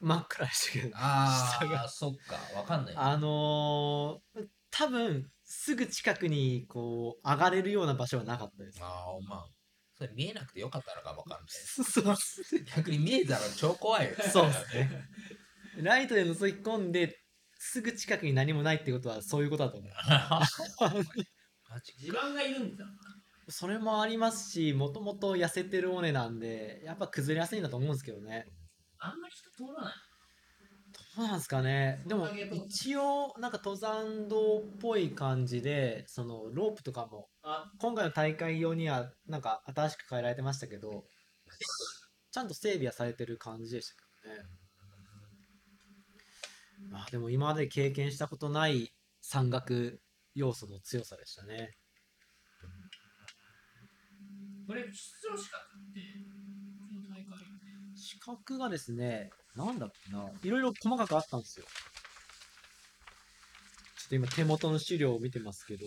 真っ暗でしたけどああ、そっか、わかんない。あのー多分すぐ近くにこう上がれるような場所はなかったですああ、まあ。それ見えなくてよかったのかわかんない。そう逆に見えたら超怖いよ。そうですね。ライトで覗き込んで、すぐ近くに何もないってことはそういうことだと思う。地盤がいるんだ。それもありますし、もともと痩せてる尾根なんで、やっぱ崩れやすいんだと思うんですけどね。あんまり人通らない。どうなんですかね。でも一応、なんか登山道っぽい感じで、そのロープとかも、あ、今回の大会用にはなんか新しく変えられてましたけど、ちゃんと整備はされてる感じでしたけどね。まあでも今まで経験したことない山岳要素の強さでしたね。これ、出場資格って、この大会。資格がですね、なんだっけな、いろいろ細かくあったんですよ。ちょっと今手元の資料を見てますけど、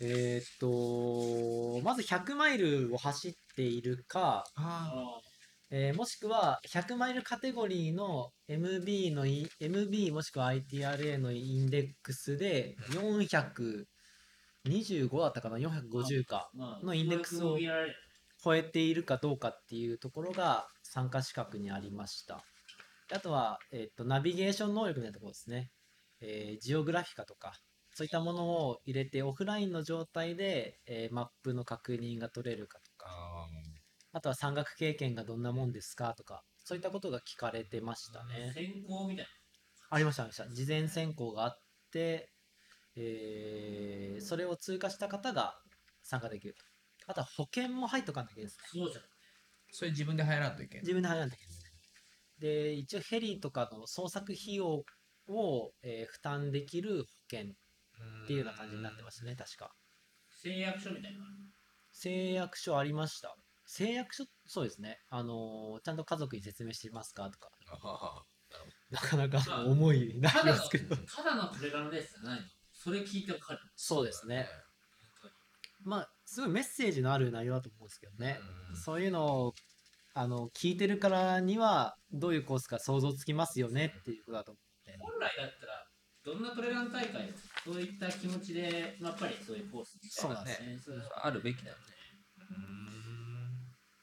えーっと、まず100マイルを走っているか、ああえーもしくは100マイルカテゴリーの MB のイ MB もしくは ITRA のインデックスで425だったかな450かまあ、のインデックスを超えているかどうかっていうところが参加資格にありました。であとは、えー、とナビゲーション能力みたいなところですね、えージオグラフィカとかそういったものを入れてオフラインの状態で、えーマップの確認が取れるかとかああとは山岳経験がどんなもんですか？とか、そういったことが聞かれてましたね。選考みたいありました、ありました。事前選考があって、えーそれを通過した方が参加できると。あとは保険も入っとかなきゃいけないですね。な。そうじゃん。それ自分で入らんといけん。自分で入らなきゃいけないですね。で、一応ヘリとかの捜索費用を、えー負担できる保険っていうような感じになってましたね、確か。誓約書みたいな。誓約書ありました。誓約書、そうですね。あのーちゃんと家族に説明してますかとか。あなかなかまあ重い内ただの容ですけど。ただのトレランレースじゃないの。それ聞いてわかる。そうですね。まあ、すごいメッセージのある内容だと思うんですけどね。うんそういうのを、あの、聞いてるからには、どういうコースか想像つきますよねっていうことだと思って。本来だったら、どんなトレラン大会でもそういった気持ちで、まあやっぱりそういうコースみたいそうなんですね。あるべきだよね。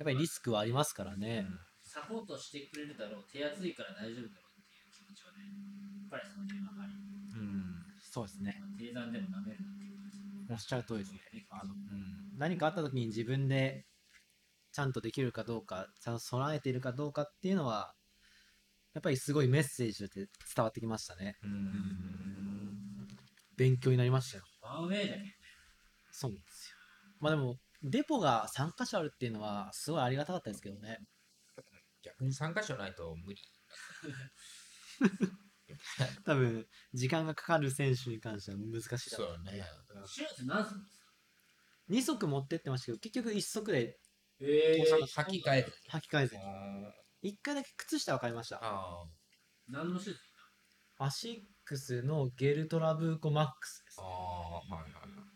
やっぱりリスクはありますからね。サポートしてくれるだろう、手厚いから大丈夫だろうっていう気持ちはね、やっぱりその辺はあり、うん。そうですね。低山でも舐めるなっていうおっしゃる通りですね。あの、うん何かあった時に自分でちゃんとできるかどうか、ちゃんと備えているかどうかっていうのは、やっぱりすごいメッセージとして伝わってきましたね。勉強になりましたよ。ワンウェイだけ。そうなんですよ。まあでも、デポが3箇所あるっていうのは、すごいありがたかったですけどね。逆に3箇所ないと無理。多分、時間がかかる選手に関しては難しいだろそうね。シューズ何するんですか？2足持ってってましたけど、結局1足でえ履き替える。履き替えずに。あ1回だけ靴下は買いました。あ何のシューズアシックスのゲルトラブーコマックスですあ。あ。はいはいはい。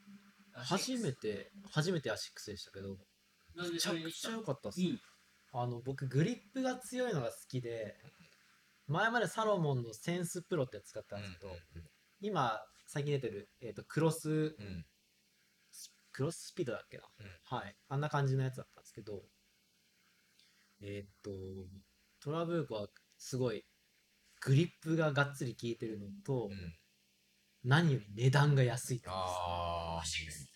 初めて、初めてアシックスでしたけど、めちゃくちゃ良かったっすいい。あの、僕、グリップが強いのが好きで、前までサロモンのセンスプロってやつ使ったんですけど、今、最近出てる、えっ、と、クロス、うん。クロススピードだっけな、はい。あんな感じのやつだったんですけど、えっ、と、トラブーコはすごい、グリップががっつり効いてるのと、うん。何より値段が安いってこと。です。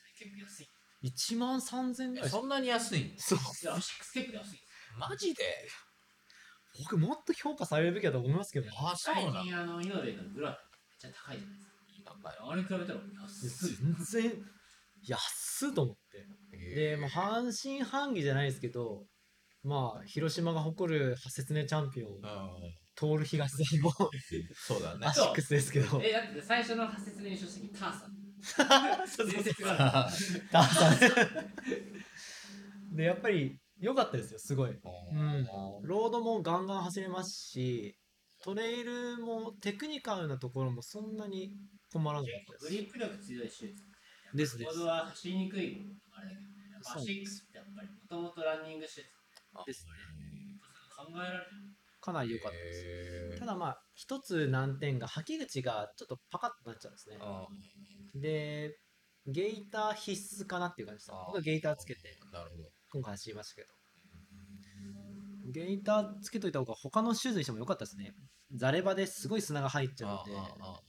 1万3000円ぐらいそんなに安いんそう。いや、アシックス結構安い。マジで？僕もっと評価されるべきだと思いますけどね。あ、そう最なの近あの、イノベのグラフめっちゃ高いじゃないですか。高いあれに比べたら安い。全然安っと思って。で、まあ、半信半疑じゃないですけど、まあ、広島が誇るハセツネチャンピオン、うんトール東山もそうだねア。シックスですけど、え、だって最初の発説の優勝席、ターさん。伝説がある。ダンサーで、やっぱり良かったですよ、すごい。うんロードもガンガン走れますし、トレイルもテクニカルなところもそんなに困らなかったです。グリップ力強いシューズ。ですですボードは走りにくいあれだけどね。やっぱそうアシックスってやっぱりもともとランニングシューズ。ですね。考えられる。かなり良かったです。ただまあ、一つ難点が履き口がちょっとパカッとなっちゃうんですね。あで、ゲーター必須かなっていう感じでした。あ僕はゲーターつけて、なるほど。今回走りましたけど。ゲーターつけといた方が他のシューズにしても良かったですね。ザレバですごい砂が入っちゃうので、あ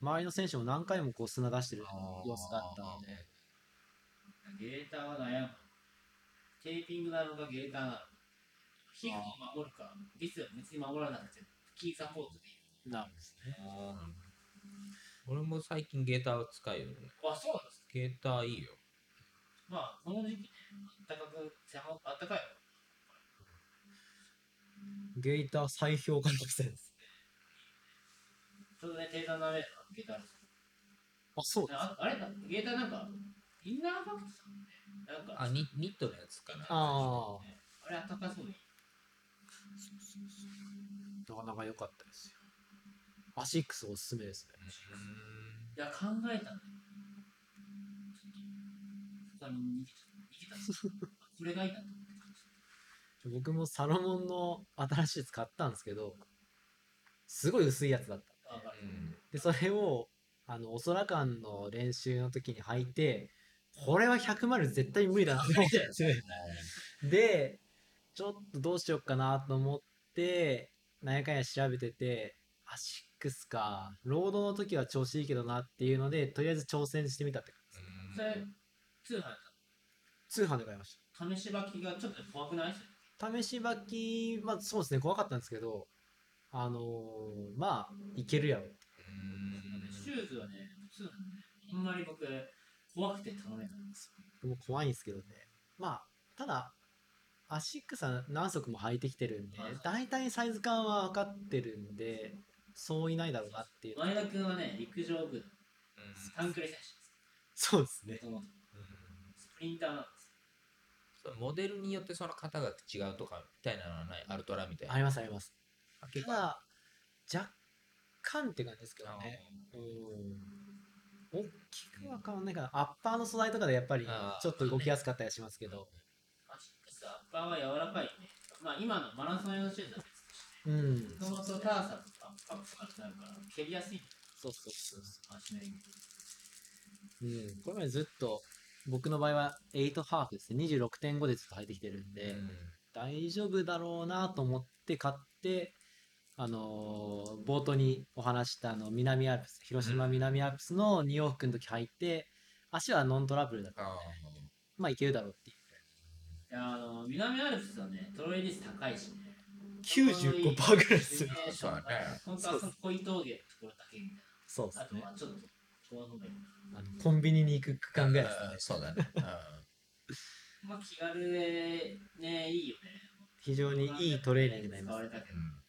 周りの選手も何回もこう砂出してるあ様子があったので、ゲーターは悩む。テーピングなのかゲーターなのか。皮膚を守るか、リスは別に守らなくて、キーサポートでいい。なるんですね。俺も最近ゲーターを使うよね。あ、そうなんですか。ゲーターいいよ。まあ、この時期く、あったかいよ。ゲーター再評価のせです。ちょうどね、低山の上でゲーターあるんですあ、そうよああれだ、ゲーターなんか、インナーファクトさんね、なんか、あ、ニニットのやつかな。ああれあったかそうでいい。あ、なかなか良かったですよ。アシックスおすすめですね。いや、考えたんだよ。他に逃げちゃった。逃げたんですよこれがい。僕もサロモンの新しいやつ買ったんですけど、すごい薄いやつだった。わかるうんで、それを、あの、お空間の練習の時に履いて、これは100マイル絶対無理だなって思って。で、ちょっとどうしようかなと思って、なんやかんや調べてて、アシックスか、ロードの時は調子いいけどなっていうので、とりあえず挑戦してみたって感じです。それ、通販だっ通販で買いました。た。試し履きがちょっと怖くない？ですよ。試し履き、まあそうですね、怖かったんですけど、あのーまあ、いけるやろ。シューズはね、通あんまり僕、怖くて頼めないんですよ。僕も怖いんですけどね。まあ、ただ、アシックスは何足も履いてきてるんではい、大体サイズ感は分かってるんで、そういないだろうなっていう。前田君はね、陸上部、短距離選手です。そうですね。スプリンターなんですモデルによってその型が違うとかみたいなのはない？アルトラみたいな。ありますあります。あ結ただ、若干って感じですけどね。うん。大きくは変わんないかな。アッパーの素材とかでやっぱりちょっと動きやすかったりはしますけど。パーは柔らかいね。まあ今のマラソン用のシューズは別として、うん。もともとターサとかパックがなるから、蹴りやすいそうそうそうそ足のう。うん。これまでずっと、僕の場合は8ハーフですね。26.5でずっと履いてきてるんで、うん大丈夫だろうなと思って買って、あのー冒頭にお話したあの南アルプス、広島南アルプスの2往復の時履いて、足はノントラブルだった。あまあいけるだろうっていう。いやあの南アルプスはね、トロイ率高いしね。95%ぐらいですよ。ねそうだね本当はその恋峠のところだけみたいな。あそうですね。とはちょっと、この方がいいな。あのコンビニに行く区間ぐらいですねあ。そうだね。まあ気軽でね、いいよね。非常にいいトレーニングになります。使われたけど。うん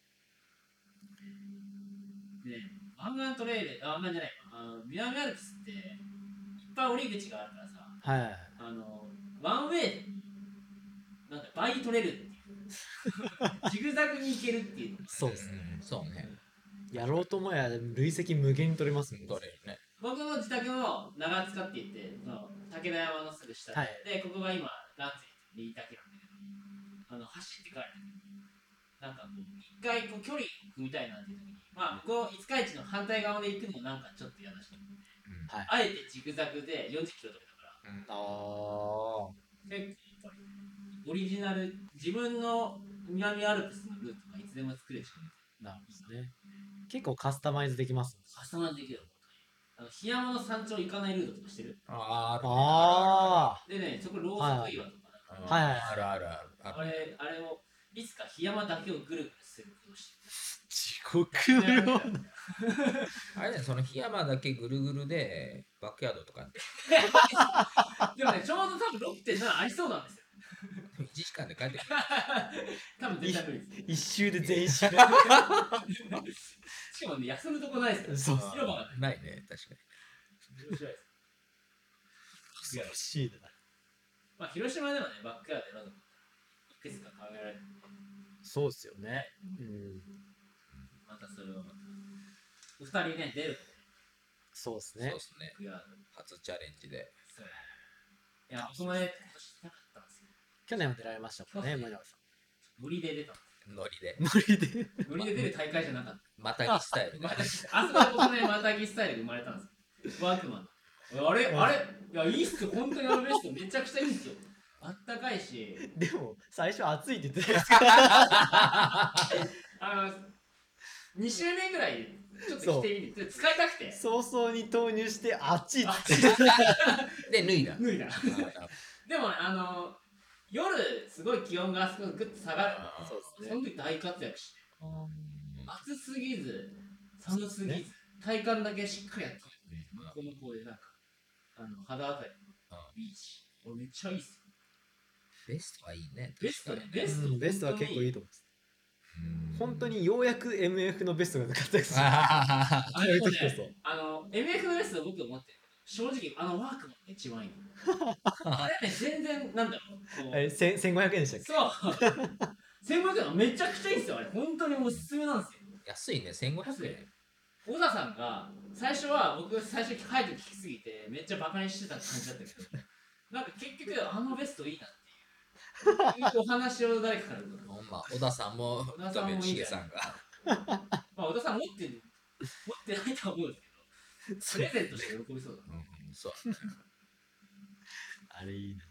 で、湾岸トレイル、あ、湾岸じゃない、あの南アルプスって、いっぱい降り口があるからさ、はい。あの、ワンウェイで、なんか倍取れるっていう。ジグザグに行けるっていう。そうですね。うんそうね。やろうと思えば累積無限に取れますもん。どれね。僕の自宅の長塚って言って、武田山のすぐ下で、はいで、ここが今、ランツリーだけなんだけど、あの、走って帰る。なんかこう、一回こう距離を踏みたいなっていう時に、まあ、ここ、五日市の反対側で行くのもなんかちょっと嫌だし、はい。あえてジグザグで40キロとかだから、あ結構やっぱり、オリジナル、自分の南アルプスのルートがいつでも作れるし、あ、なるほどね。結構カスタマイズできます。カスタマイズできるよ。あの、檜山の山頂行かないルートとかしてる？あーあでね、そこローソク岩とか。はいはいあるあるある。あるあれ、あれを、いつか檜山だけをぐるぐるすることをして地獄のような あれね、その檜山だけぐるぐるで、バックヤードとか、でもね、ちょうど多分6.7ありそうなんですよ。1時間で帰ってくる。多分絶対無理です。一周で全員死ぬ しかもね、休むとこないですから。そう広場がない。ないね、確かに。面白いです。恐ろしいなまあ、広島でもね、バックヤード。いくつか考えられる。そうですよねうんまたそれを。お二人ね、出る。そうですねそうですね。バックヤード。初チャレンジで。そういや、僕もね、今年したかったんですよ。去年も出られましたもんね森永さノリで出たノリで。んノリです。ノリで出る大会じゃなかった。またぎスタイルでま。たあそこで僕ね、またぎスタイルで生まれたんですよ。ワークマン。あれ？あれ？いや、いいっすよ。本当にあのベストめちゃくちゃいいんですよ。あったかいし、でも最初暑いって言ってたじゃないですかあの、2週目ぐらい、ちょっと着てみて、使いたくて。早々に投入してあっちっあつってで、脱いだ。脱いだ。あでもね、あの、夜、すごい気温がすごいぐっと下がる。そうですねその時大活躍して。暑すぎず、寒すぎず、体感だけしっかりやってる。この子でなんか、あの、肌当たりもいいし。これめっちゃいいっすよ。ベストはいいね。ベストねベストうんベストは結構いいと思いますうん本当にようやく MF のベストがなかったですあの、MF のベスト僕思ってる。正直、あのワークマンが一番いいの。あれね、全然、なんだろう。え千1500円でしたっけ？そう。1500円はめちゃくちゃいいっすよ、あれ。本当におすすめなんですよ。ー安いね、1500円。小田さんが、最初は僕、最初早く聞きすぎて、めっちゃバカにしてた感じだったけど、なんか結局、あのベストいいなっていう。お話を誰かからほんま、小田さんも、小田さんもいいさんが。まあ、小田さん持ってる、持ってないとは思うんです プレゼントして喜びそうだ。うん、そう。あれいいな。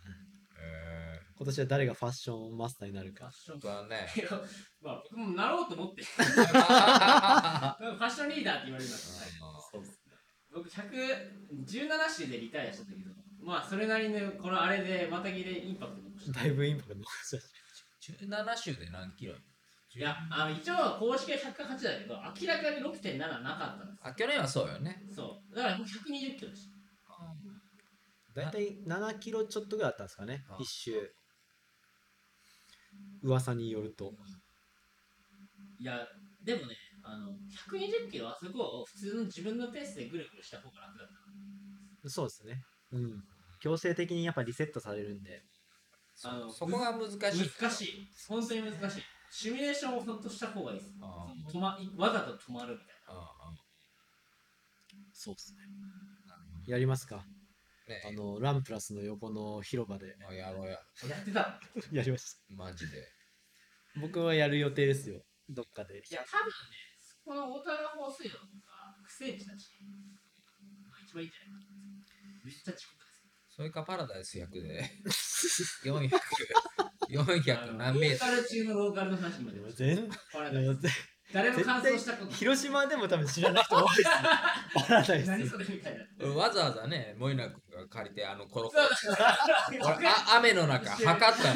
え今年は誰がファッションマスターになるか。ファッションー、僕はね。いやまあ、僕もなろうと思って、ファッションリーダーって言われました、はい。そうです。僕117週でリタイアしたんだけど、まあそれなりのこのあれでまたぎでインパクト残した。だいぶインパクト残したし17週で何キロ？いや、あの一応公式は108だけど、明らかに6.7なかったんですあ、去年はそうよね。そう。だからもう120キロでした。大体7キロちょっとぐらいあったんですかねあ一周噂によるといや、でもね、あの、120キロあそこを普通の自分のペースでぐるぐるした方が楽だった。そうですねうん強制的にやっぱリセットされるんであのそこが難しい。難しい。本当に難しい。シミュレーションを本当した方がいいです。あ止まわざと止まるみたいああそうですねやりますか？ねあのランプラスの横の広場であやろうや。な。やってた。やりましたマジで。僕はやる予定ですよどっかでいや、多分ね、この大田川放水路とか、苦戦地だし、まあ、一番いいんじゃないかな。めっちゃ遅刻ですそれかパラダイス100で、400、400何メートローカル中のローカルの話にまで全パラダイス絶誰も感想したことない。広島でも多分知らない人多いですねパラダイス何それみたいな。ル。わざわざね、モイナ君が借りて、あの、この、そうだ俺あ雨の中、測った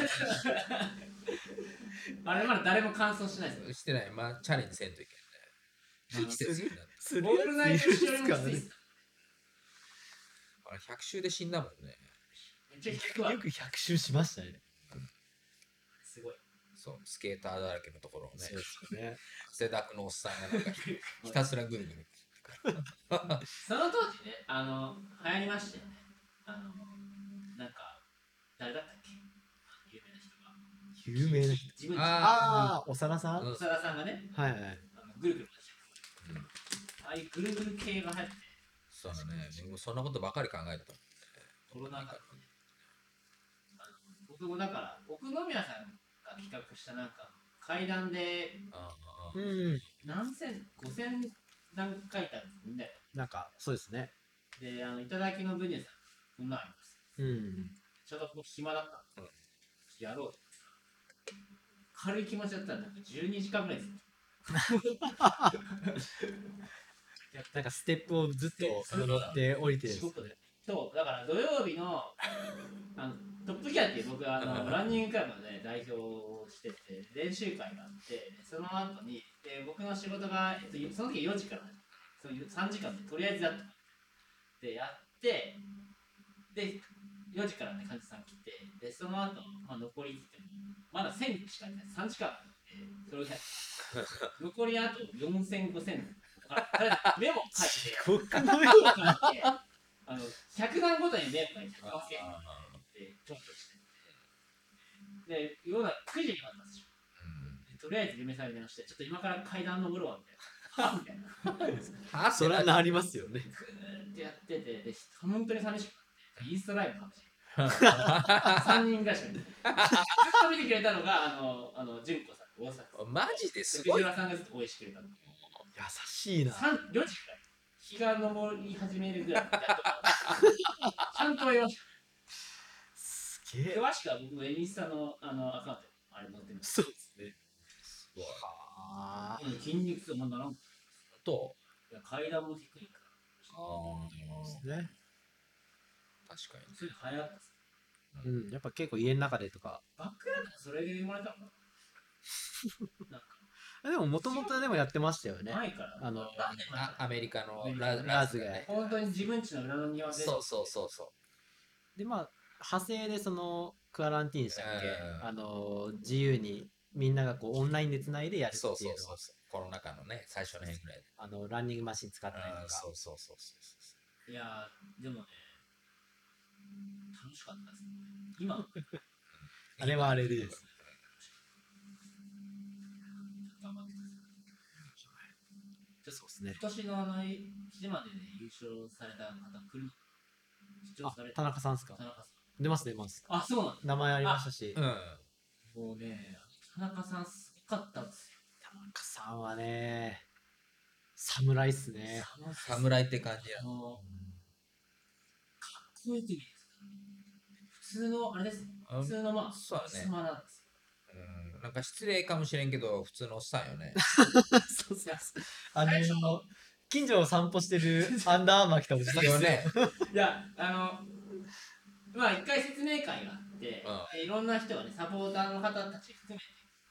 あれまだ誰も感想しないです。してない。まあ、チャレンジせんといけなってするオールナイやついトしよりるんですか？あれ100周で死んだもんね。めっちゃ低くは。よく100周しましたね。すごい。そう、スケーターだらけのところをね。そう、ですよね。汗だくのおっさんがなんか ひたすらぐるぐる。その当時ね、あの、流行りましたよね。あの、なんか、誰だったっけ？有名な人が。有名な人。自分あああ長田さん、うん。長田さんがね、はいはい。あのぐるぐる回してるああいうぐるぐる系が流行って、そうだね。僕もそんなことばかり考えてた。コロナ禍。僕もだから、奥宮さんが企画したなんか、階段で何千、五千段書いたんですみんなで。なんかそうですね。で、あの、いただきのブニさん、こんなんあります。うんちょうど僕暇だったんで、うん。やろう。って軽い気持ちだったらなんか12時間ぐらいです なんかステップをずっと乗って降りてる。そう、だから土曜日のあのトップギアって僕はあのランニングクラブの、ね、代表をしてて、練習会があって、その後に、で僕の仕事が、えっと、その時4時から、そういう3時間でとりあえずやった。で、やって、で、4時からね、患者さん来て、で、その後、まあ、残りってまだ1000しかいない、3時間あって、それを 残りあと4000、5000、あメモ書いて、僕のようメモ書いて、あの、100段ごとにメモ書いて、100万で、ちょっとして。で、夜中9時になったんですよ。でとりあえず夢さんに電話して、ちょっと今から階段登るわ、みたいな。はみたいな。はそれはなりますよねぐーってやってて、で、本当に寂しくなって、インスタライブかもしれない。3人ぐらいしか。ずっと見てくれたのが、あの、あの、純子さん、大阪さん。マジです藤ごい。原さんがずっと応援してくれたの。優しいな三4時くらい。日が昇り始めるぐらい。ちゃんと言いました。すげえ詳しくは僕のインスタのあのアカウントにあれ載ってます。そうですねすごいあうん筋肉痛もならん。いと、や階段も低いから。ああね確かに。それで流行ったっす。うんやっぱ結構家の中でとかバックヤードもそれで生まれたの？かなでももともとでもやってましたよね前から。あのアメリカのララズがね。本当に自分家の裏の庭で。そうそうそうそでまあ派生でそのクアランティーンでしたっけ、うんあの自由にみんながこうオンラインでつないでやるう。っていうのそうそうそうそう。コロナ禍のね、最初の辺ぐらいで。あのランニングマシン使ったりとかそうそうそうそう。いやー、でもね、楽しかったですね。今、あれはあれでです頑張ってください。そうですね今年のあの、島でね、優勝された方来る？出場されあ田中さんですか？田中さん。出ます出ますあ、そうなんだ。名前ありましたしうん。もうね、田中さんすごかったんですよ。田中さんはね侍っすね侍って感じや。あの、かっこよく見える普通の、あれです。うん普通のまあ、そうだねおっさまなんですうんなんか失礼かもしれんけど、普通のおっさんよね。そうそうあの近所を散歩してる アンダーアーマー着たおじさんよね。よ。いや、あの、まあ一回説明会があって、ういろんな人がね、サポーターの方たち含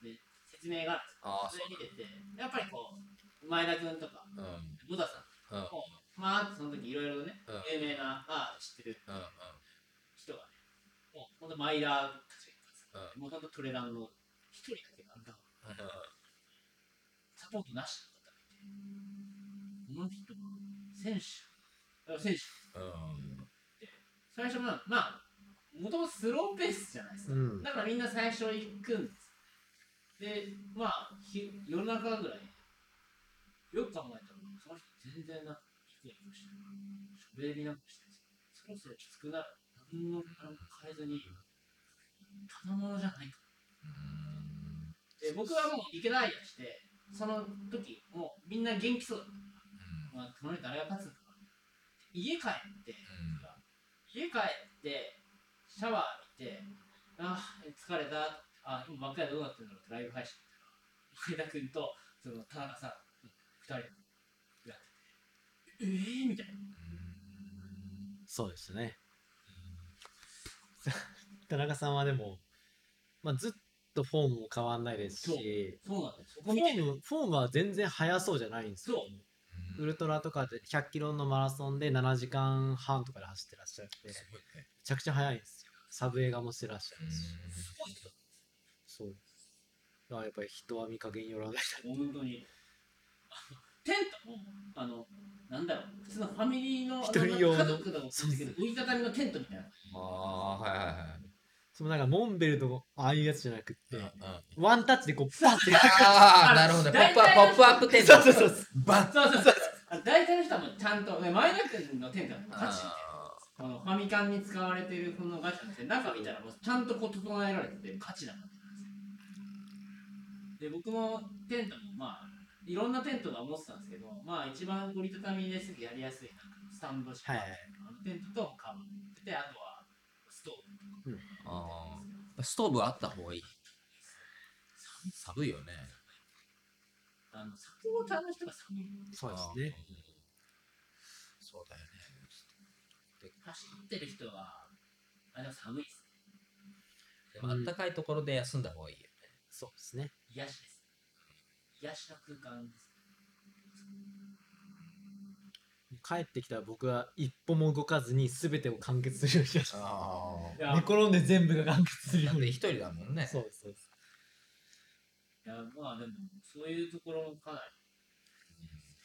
めて、で説明があるんですよそそれ見てて、やっぱりこう、前田君とか、う。うん。うん。ボダさんうん。も、まあ、その時いろいろね、うん有名な、ああ、知ってるうん。人がね、もうほんとマイラーたちがいますうん。もうほんとトレランの一人だけがアンダーサポートなしの方がいて、この人は選手、あ選手、うん。最初まあ、まあ、もともとスローペースじゃないですか。うんだからみんな最初行くんです。で、まあ、ひ夜中ぐらい、よく考えたら、その人全然な、低いことしてる。喋りなくしてる。そろそろきつくなる。何も変えずに、ただものじゃないか。で、僕はもう池田愛をして、その時、もうみんな元気そうだった。まあ、この人誰が勝つのかな。家帰って、家帰って、シャワー浴びて、ああ、疲れた。あ、今真っ赤でどうなってるんだろうってライブ配信見たら、前田君と、その田中さん、二人やってて、えーみたいな。そうですね田中さんはでも、まあ、ずっとフォームも変わんないですしそうなんです。そフォームフォームは全然速そうじゃないんですよ。ウルトラとかで100キロのマラソンで7時間半とかで走ってらっしゃってめ。ちゃくちゃ速いんですよ。サブ映画もしてらっしゃるしすごい人そう。だからやっぱり人は見かけによらない。本当に。テント。も、あの、なんだろう、普通のファミリーの、一人用の。家族でもそうですけど、折りたたみのテントみたいな。ああ、はいはいはい。そのなんかモンベルとああいうやつじゃなくって、ワンタッチでこうパッてああ、なるほどね。ポップアップ、ポップアップテント。そうそうそうそうバッそうそうそう。あの大体の人はもうちゃんと、ね、前田君のテントはガチこのファミカンに使われているこのガチャって中見たらもうちゃんとこう整えられててガチな感じなんですよ。で、僕もテントもまあ、いろんなテントが持ってたんですけど、まあ一番折りたたみですぐやりやすいなんかスタンド式のはいはいあのテントとカバーで、あとはストーブ。ーあー。ストーブあった方がいい。寒いよね。あの、サポーターの人が寒い。そうですね。そうだよね。って走ってる人は、あ、でも寒いですね。でもあったかいところで休んだ方がいいよね。そうですね。癒しです。癒しの空間です。帰ってきたら僕は一歩も動かずに全てを完結するようにしました。あいや寝転んで全部が完結するように。一人だもんね。そうです、そうです。いや、まあでも、そういうところもかな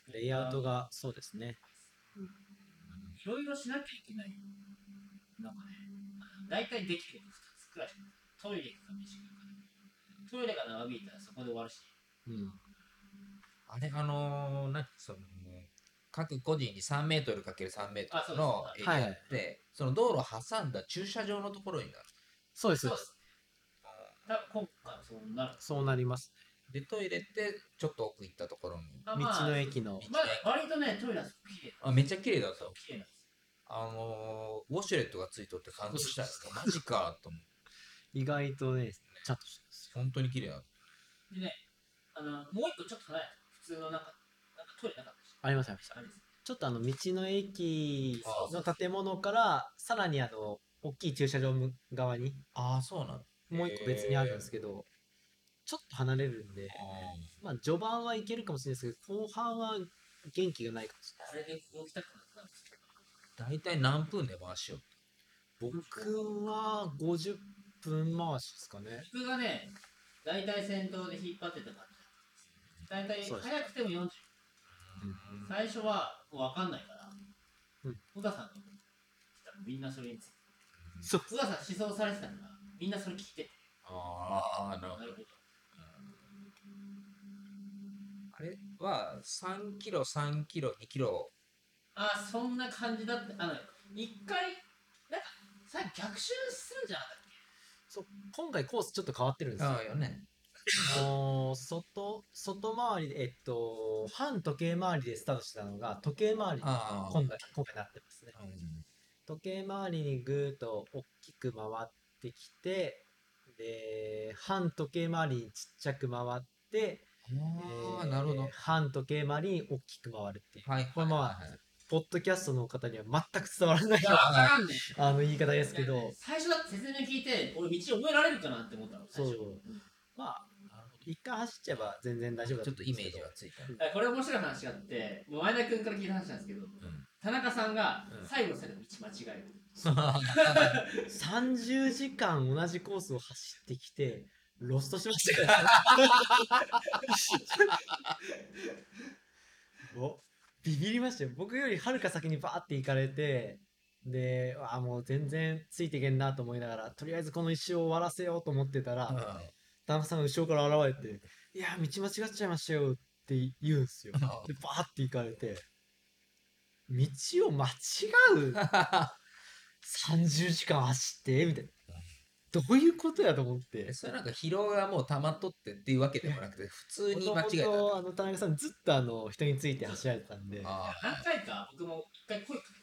り、レイアウトが、そうですね。いろいろしなきゃいけない。なんかね、大体できること2つくらいしかない。トイレ行くか飯行くかで。トイレが長引いたらそこで終わるし。うん。あれ、あのー、なんかその、各個人に3メートルかける3メートルのあエリアって、その道路を挟んだ駐車場のところになる。そうです、そうです。今回はそうなる。そうなります。で、トイレってちょっと奥行ったところに。道あまあの駅の。まあ、割とね、トイレは綺麗あ、めっちゃ綺麗だった。綺麗なんですあのー、ウォシュレットがついとって感動したよ。マジかと思って。意外とね、ちゃんとしてます本当に綺麗だった。でね、あの、もう一個ちょっと離れた。普通のなんか、なんかトイレなかったし。ありました、ありますちょっとあの、道の駅の建物から、さらにあの、大きい駐車場側に、ああ、そうなの。もう一個別にあるんですけど、ちょっと離れるんで、まあ、序盤はいけるかもしれないですけど、後半は元気がないかもしれない。大体何分で回しよう？僕は50分回しですかね。僕がね、大体先頭で引っ張ってた感じ。大体早くても40。最初は分かんないから、うん小田さんとみんなそれについて。そう。小田さん思想されてたから、みんなそれ聞いてて。ああ、なるほどなる。ほど。あれは3キロ、3キロ、2キロ？あ、そんな感じだって、あの、一回、なんか、さ逆襲するんじゃなかったっそう今回コースちょっと変わってるんですよ。ああよね。あのー外、外回りで、えっと、反時計回りでスタートしてたのが、時計回りに。今回、今回なってますね。うん時計回りにぐーっと大きく回ってきて、で、反時計回りにちっちゃく回って、ああ、えーなるほど。反時計回りに大きく回るっていう。はい。これまあはいポッドキャストの方には全く伝わらないけいや、わからんね。あの言い方ですけど、最初だって説明聞いて、俺道覚えられるかなって思ったの。最初そうまあ、一回走っちゃえば全然大丈夫だちょっとイメージははついた。あこれ面白い話があって、もう前田君から聞いた話なんですけど、田中さんがうん最後の最後道間違える。30時間同じコースを走ってきて、ロストしましたよ。おビビりましたよ。僕よりはるか先にバーって行かれて、で、あもう全然ついていけんなと思いながら、とりあえずこの一周を終わらせようと思ってたら、田中さんが後ろから現れて、いや、道間違っちゃいましたよって言うんですよ。で、バーって行かれて、道を間違う ?30 時間走って？みたいな。どういうことやと思ってえ。それなんか疲労がもう溜まっとってっていうわけでもなくて、普通に間違えた。あの田中さんずっとあの人について走られてたんで、あ何回か僕も一回声かけて、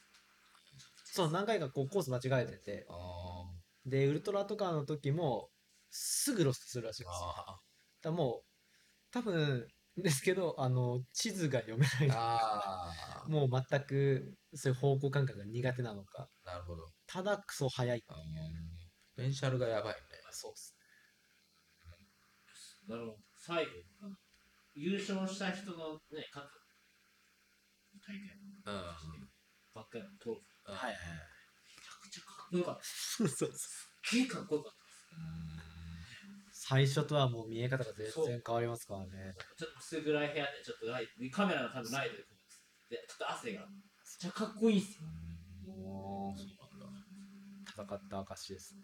そう何回かこうコース間違えてて、で、ウルトラとかの時もすぐロストするらしいんー。ですよ。だもう、多分ですけど、あの、地図が読めないー。あー。もう全くそういう方向感覚が苦手なのか、なるほど。ただクソ速い。あーポテンシャルがやばいね。そうっす。なるほど最後、優勝した人のね、各大会うん。ばっかりのトロフィー。はいはい。めちゃくちゃかっこよかった。そうそう。すっげえかっこよかった。最初とはもう見え方が全然変わりますからね。ちょっと薄暗い部屋で、ちょっとライト、カメラの多分ライトでで、ちょっと汗が、めっちゃかっこいいっすよ。おーそうなんだ。戦った証ですね。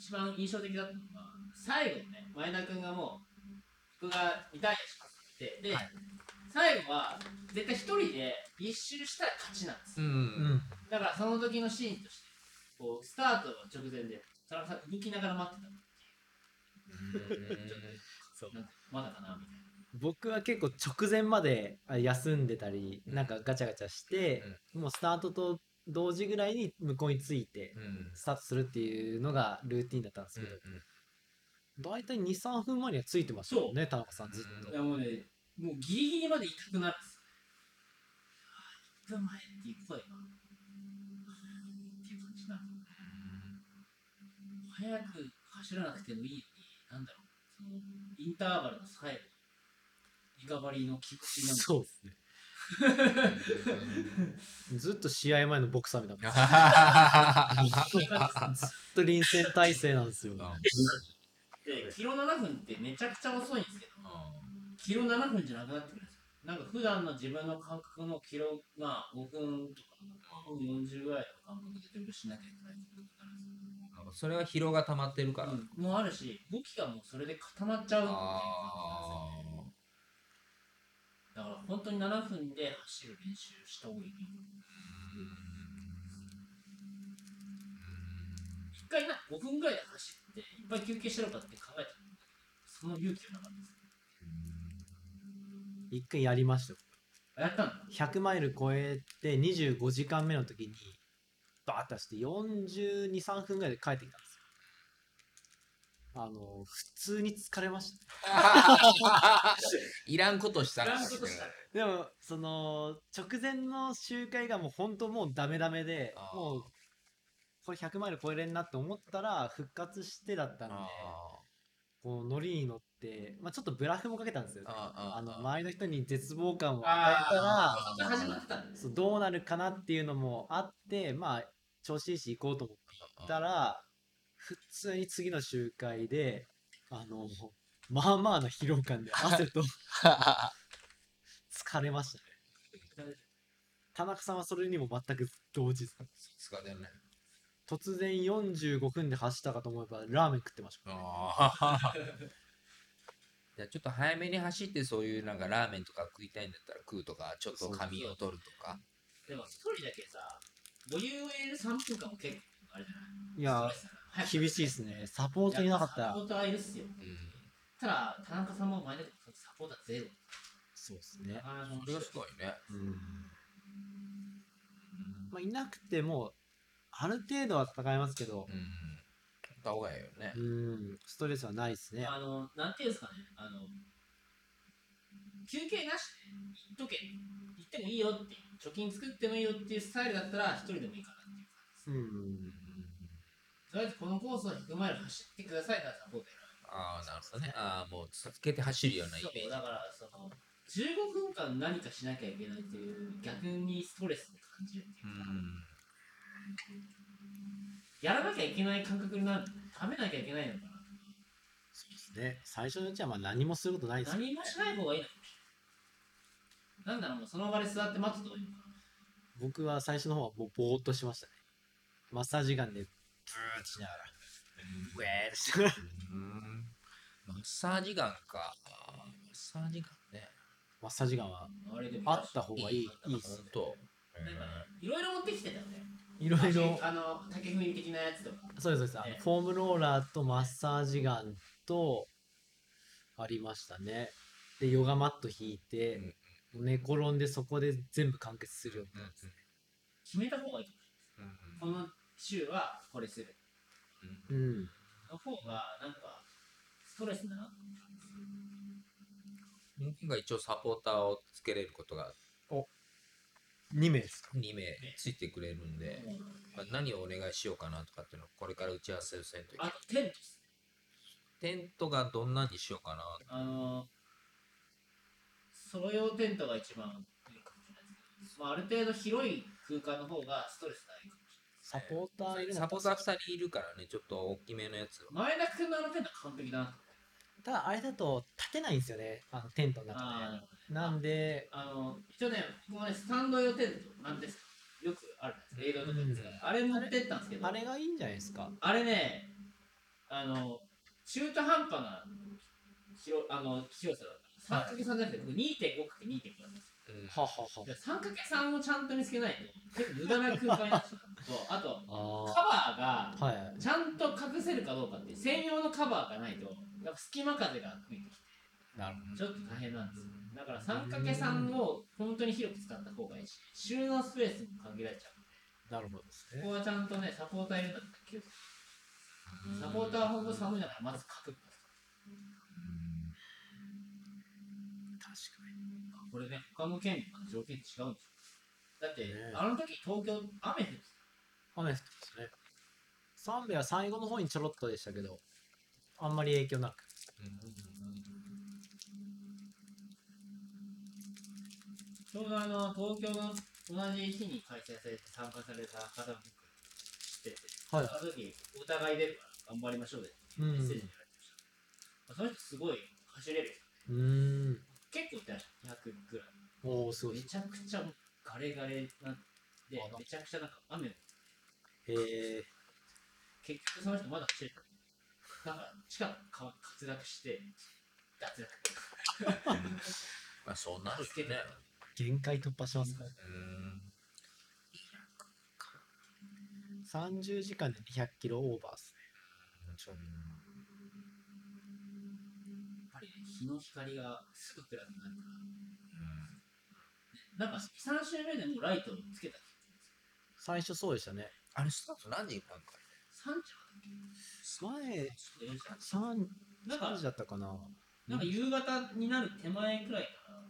一番印象的だったのが、最後ね、前田君がもう、僕が2対1して、で、はい最後は、絶対一人で一周したら勝ちなんですよ。うん。うん。だからその時のシーンとして、こう、スタートの直前で、田中さん動きながら待ってた。そうなんかまだかなみたいな。僕は結構直前まであ休んでたり、なんかガチャガチャして、もうスタートと同時ぐらいに向こうについてうん。スタートするっていうのがルーティンだったんですけど、大体2、3分前にはついてましたよね、田中さんずっと。いやもうね、もうギリギリまで痛くなるんですよ。分前っていう声が、っていう感じなの。早く走らなくてもいいのに、なんだろう、そのインターバルの最後、リカバリーの気持ちなんそうですね。ずっと試合前のボクサーみたいな。ずっと臨戦態勢なんですよ。で、キロ7分ってめちゃくちゃ遅いんですけど、キロ7分じゃなくなってくるんですよ。なんか普段の自分の感覚のキロが5分とか、5分40ぐらいの感覚で全部しなきゃいけないそれは疲労が溜まってるから。うんもうあるし、動きがもうそれで固まっちゃうっていうあだから本当に7分で走る練習した方がいい。一回な、5分ぐらいで走って、いっぱい休憩してるかって考えたら、その勇気がなかったです。一回やりましたやったの？100マイル超えて25時間目の時に、バーッと走って42、3分ぐらいで帰ってきたんですよ。あの、普通に疲れました。いらんことしたいらでも、その、直前の周回がもう本当もうダメダメでもう、これ100マイル超えれんなって思ったら復活してだったんで、こう、乗りに乗って、まあちょっとブラフもかけたんですよね。ああの、周りの人に絶望感を与えたら、そうどうなるかなっていうのもあって、まあ、調子いいし行こうと思ったら、普通に次の周回で、あの、まあまあな疲労感で 汗と 疲れましたね。田中さんはそれにも全く同時です。疲れるね。突然45分で走ったかと思えばラーメン食ってました。あ じゃあちょっと早めに走ってそういうなんかラーメンとか食いたいんだったら食うとかちょっと仮眠を取るとかでも一人だけさ、余裕を入れる3分間も結構あれじゃないいや、厳しいですね。サポートいなかったらサポ。ーターいるっすよ。うんただ、田中さんも前でサポーターゼロ。そうですね。あそれがすごいねうん。まあ、いなくても、ある程度は戦いますけど。う、ん。やった方がいいよね。うん、ストレスはないですね。あの、なんていうんですかね、あの、休憩なしで、行っとけ、行ってもいいよって。いう、貯金作ってもいいよっていうスタイルだったら、一人でもいいかなっていう感うん。じ。とりあえずこのコースを100マイル走ってくださいな、サポーターああなるほどね。ああもう続けて走るようなイメージ。そう、だから、その、15分間何かしなきゃいけないっていう、逆にストレスを感じ。るっていううか、んやらなきゃいけない感覚になる、食べなきゃいけないのかな。そうですね。最初のうちはまあ何もすることないですよ。何もしない方がいいのなんだろう、もうその場で座って待つといいのかな。僕は最初の方はもうぼーっとしましたね。マッサージガンでブーッとしながら、ウェーってしながら、うんマッサージガンかマッサージガンねマッサージガンはあった方がいい、いいっ本すね。当いろいろ持ってきてたよね。いろいろ、あの、竹踏み的なやつとか。そうです、そうです。あのねフォームローラーとマッサージガンと、ありましたね。で、ヨガマット引いて、寝転んでそこで全部完結するようになったんですね。決めた方がいいかもしれない。この週はこれする。うん。の方が、なんか、ストレスだな。僕が一応サポーターをつけれることが2名ですか？2名ついてくれるんで、まあ、何をお願いしようかなとかっていうのをこれから打ち合わせをせんとあと、テント。テントがどんなにしようかなあの、ソロ用テントが一番いいかもしれないですけど、まあ、ある程度広い空間の方がストレスないかもしサポーターいるの？サポーター2人いるからねちょっと大きめのやつをれない。前田君のあのテント完璧だな。ただあれだと立てないんですよねあのテントの中あでなんであの、一応ね、このね、スタンド用テントなんですか？よくあるんですレイドとかですから、あれ持ってったんですけど、あれがいいんじゃないですか？あれね、あの、中途半端な広あの広さだった。3×3 じゃなくて、僕 2.5×2.5 なんですうん。ははは。よ。3×3 をちゃんと見つけないと、結構無駄な空間になっちゃうのと、あと、あカバーがあはい。ちゃんと隠せるかどうかっていう専用のカバーがないと、やっぱ隙間風が吹いてきて、なるほちょっと大変なんですよ。だから 3×3 を本当に広く使った方がいいし、収納スペースも限られちゃう。どなるほどですね。ここはちゃんとね、サポーターいるんだったら気をつけてサポーターは本当寒い中まず書く。確かに。これね、他の県と条件違うんですだって、ねあの時東京雨降って雨降ってますね。三部は最後の方にちょろっとでしたけど、あんまり影響なく。ちょうどあの東京の同じ日に開催されて参加された方も僕知ってて、はいあの時お互い出るから頑張りましょうでうん。メッセージに言われてました。その人すごい走れる人。うーん。結構いってました。200ぐらい。おお、すごいめ。ちゃくちゃガレガレなんで、めちゃくちゃなんか雨へえ。結局その人まだ走れた。なんか近くか滑落して、脱落。まあそうなるよね。限界突破しますから。うん。30時間で200キロオーバーっすやっぱりね、日の光がすぐ暗くなるから。なんか3周目でもライトをつけた。最初そうでしたね。あれスタート何時んか3時前、まで3、なんか3時だったかな。なんか夕方になる手前くらいから、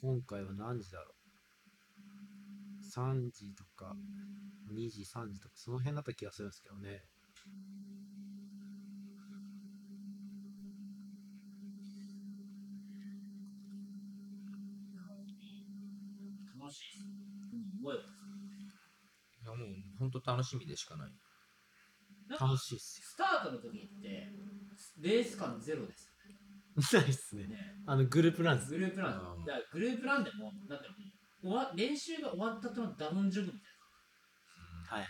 今回は何時だろう？3時とか、2時、3時とか、その辺だった気がするんですけどね。楽しい。うん、いやもう本当楽しみでしかない。楽しいっすスタートの時って、レース感ゼロですよ。ないっすね。あの、グループランです。グループランうんだからグループランでも、なんだろう終わ練習が終わった後のダウンジョグみたいはい。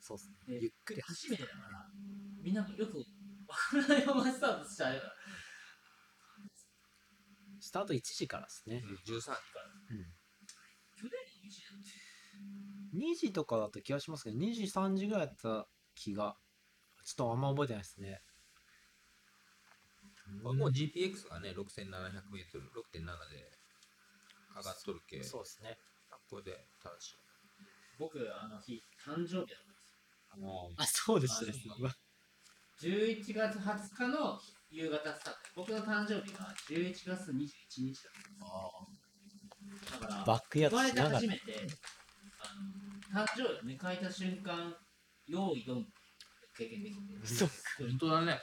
そうっすね。でゆっくり初めてだから、みんなよくわからないままスタートしたあれだから。スタート1時からですね。13時から。去年の1だって2時とかだった気がしますけど、2時、3時ぐらいだった気が、ちょっとあんま覚えてないですね。もう GPX がね、6700メートル、6.7で上がっとるけ、そうですね。これで正しい。僕、あの日、誕生日だったんですよ。あ、そうでしたね。あの11月20日の夕方スタート。僕の誕生日が11月21日だったんです。だから、バックヤー生まれてドしながら初。めて、あの誕生日を迎えた瞬間、用意ドンって経験できて、そう本当だね。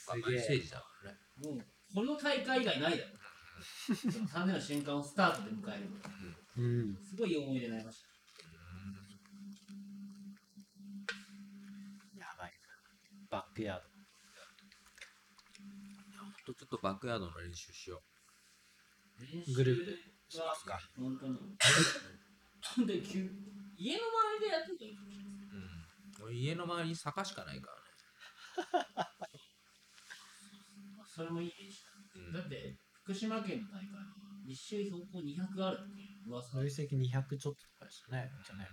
すげえステージだからね。もう、この大会以外ないだろう。その瞬間をスタートで迎える。うん。すごい思い出になりました。やばい。バックヤード。ほんとちょっとバックヤードの練習しよグループしますか。本当に。本当に急家の周りでやってる。う。うん。俺家の周りに坂しかないからね。それもいいうんだ。だって、福島県の大会は一周標高200あるっていう噂だ累積200ちょっととかでしたね。じゃあね。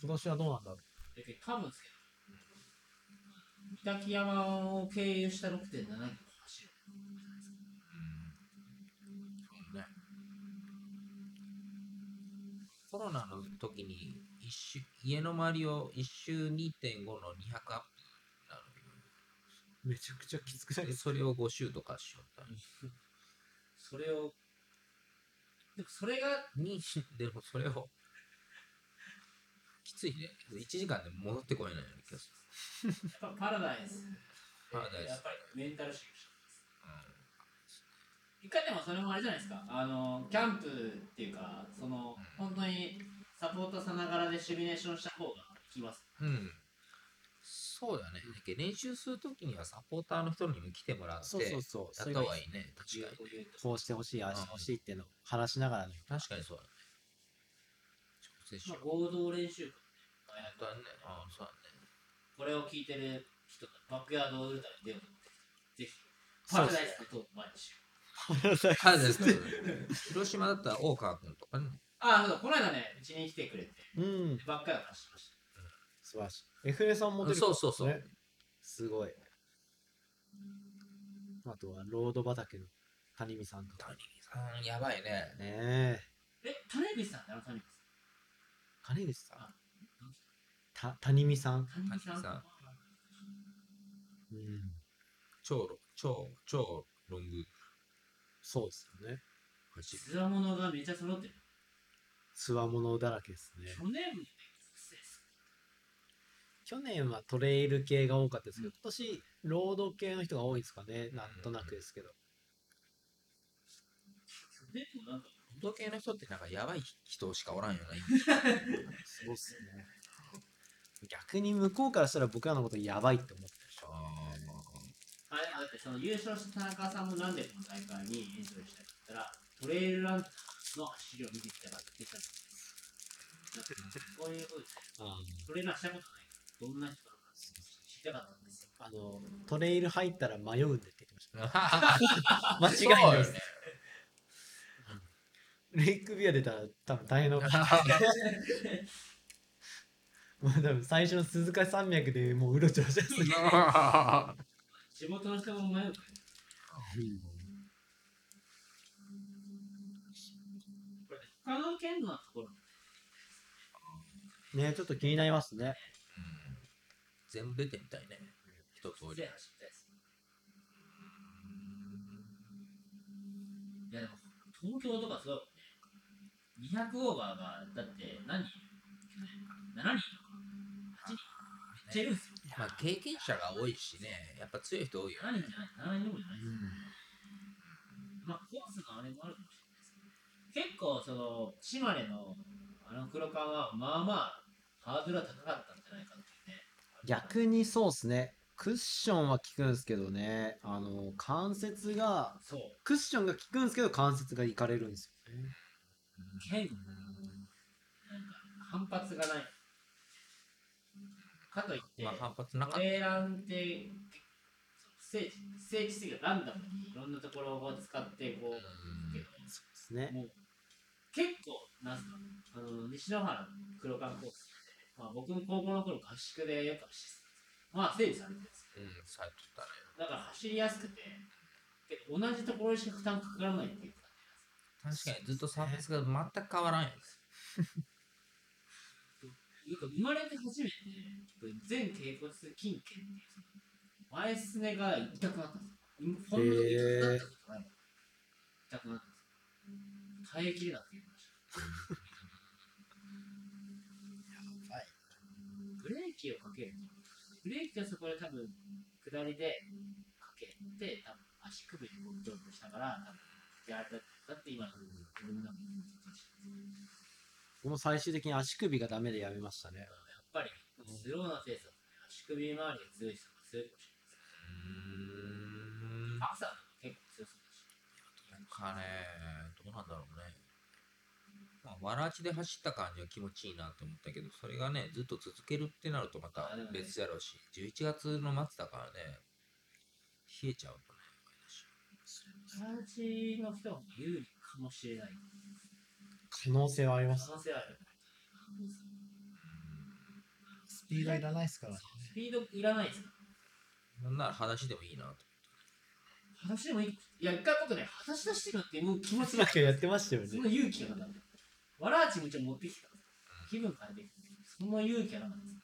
今年はどうなんだろう？多分ですけど、山を経由した6.7キロ走る。ねコロナの時に一周家の周りを一周2.5の200アップめちゃくちゃきつくないそれを5周とかしよった。それを、でもそれが、に でもそれをきついね。1時間で戻ってこれないような気がする。やっぱパラダイス。パラダイスやっぱりメンタルシフト一回でもそれもあれじゃないですか、あのキャンプっていうか、その本当にサポートさながらでシミュレーションした方が効きます。うん。そうだね。だ練習するときにはサポーターの人にも来てもらって、そうそうそう。やった方がいいね。確かに。こうしてほしい、ああしてほしいっていうのを話しながらね。確かにそうだね。直接しまあ。合同練習会本当だね。ああ、そうだね。これを聞いてる人がバックヤードウルトラに出ようと思って、ぜひ、パラダイスのトーク前にしよう。はい、です。広島だったら大川君とかね。ああ、そうだ、この間ね、うちに来てくれて、うん。でバックヤード走ってました。素晴らしい。FA さんも出るそうそうそうねすごい。あとは、ロード畑の谷見さんとか。谷見さん、やばいね。ねえ。え、種口さん谷口さん谷見さん？さん？種口さん谷口さんうん。超ロ、超、超ロング。そうですよね。つわものがめちゃ揃ってる。つわものだらけですね。去年去年はトレイル系が多かったですけど、今年ロード系の人が多いですかね。なんとなくですけど。去年もなんか、時計の人ってなんかやばい人しかおらんよね。そうっすね。逆に向こうからしたら僕らのことやばいって思ってるでしょ。あれ、だってその優勝した田中さんもなんでこの大会にエントリーしたかって言ったら、トレイルランナーの走りを見てきたからって言ったんですよ。なんかこういうことですよ。トレーラーしたことないどんな人なのか知りたかったんですよ。あの、トレイル入ったら迷うんでって言ってました。間 間違いないですね。レイクビア出たら多分大変なこと。もう多分最初の鈴鹿山脈でもううろちょろしてます地元の人も迷うから。これ、他の県のところもねちょっと気になりますね。全部出てみたいね。一通りいです。いやでも、東京とかそうだもんね。200オーバーが、だって何？人いる ?7 人とか ?8 人めっちゃいるんですよ。まあ経験者が多いしね、やっぱ強い人多いよ。7人じゃない ?7 人もじゃないですまあ、コースのあれもあるかもしれないですけど、結構、その、島根のあの黒川は、まあまあ、ハードルは高かったん逆にそうっすね。クッションは効くんですけどね。あの、関節が、そう。クッションが効くんですけど関節がいかれるんですよね。剣なんか反発がない。かといって、まあ反発なかっトレーランって、聖地、聖地すぎるランダムにいろんなところを使って、こう、うんけどですね。もう、結構、なんすか、あの、西野原の黒川コースまあ僕も高校の頃合宿でよく走ってまあ整備されてるんです。うん、されとったね。だから走りやすくて、で同じところにしか負担かからないっていう感。確かにずっとサーフェスが全く変わらんよね。いうか生まれて初めて全頸骨筋腱っていう前すねが痛くなったんですよ。ほんの痛くなったことない。痛くなったんですよ。耐えきれなくて言いました。ブレーキをかける。ブレーキはそこで多分下りでかけて、多分足首にこうしたから、多分やられたって今の自分の中で僕も最終的に足首がダメでやめましたね。やっぱりスローな足首周りが強い人が強いかもしれないです。うーん。アクサーとか結構強そうだし。なんかね、どうなんだろうね。まあ、わらちで走った感じは気持ちいいなと思ったけど、それがね、ずっと続けるってなるとまた別だろうし、11月の末だからね、冷えちゃうとね、アラチの人も有利かもしれない。可能性はあります。可能性ある。スピードいらないですから。スピードいらないですかなんなら裸足でもいいなと。裸足でもいい。いや、一回僕ね、裸足出してるってもう気持ちがやってましたよねそ。の勇気がなかった。わらあちも一応持ってきた。気分変えてきて。その勇気がなかったです。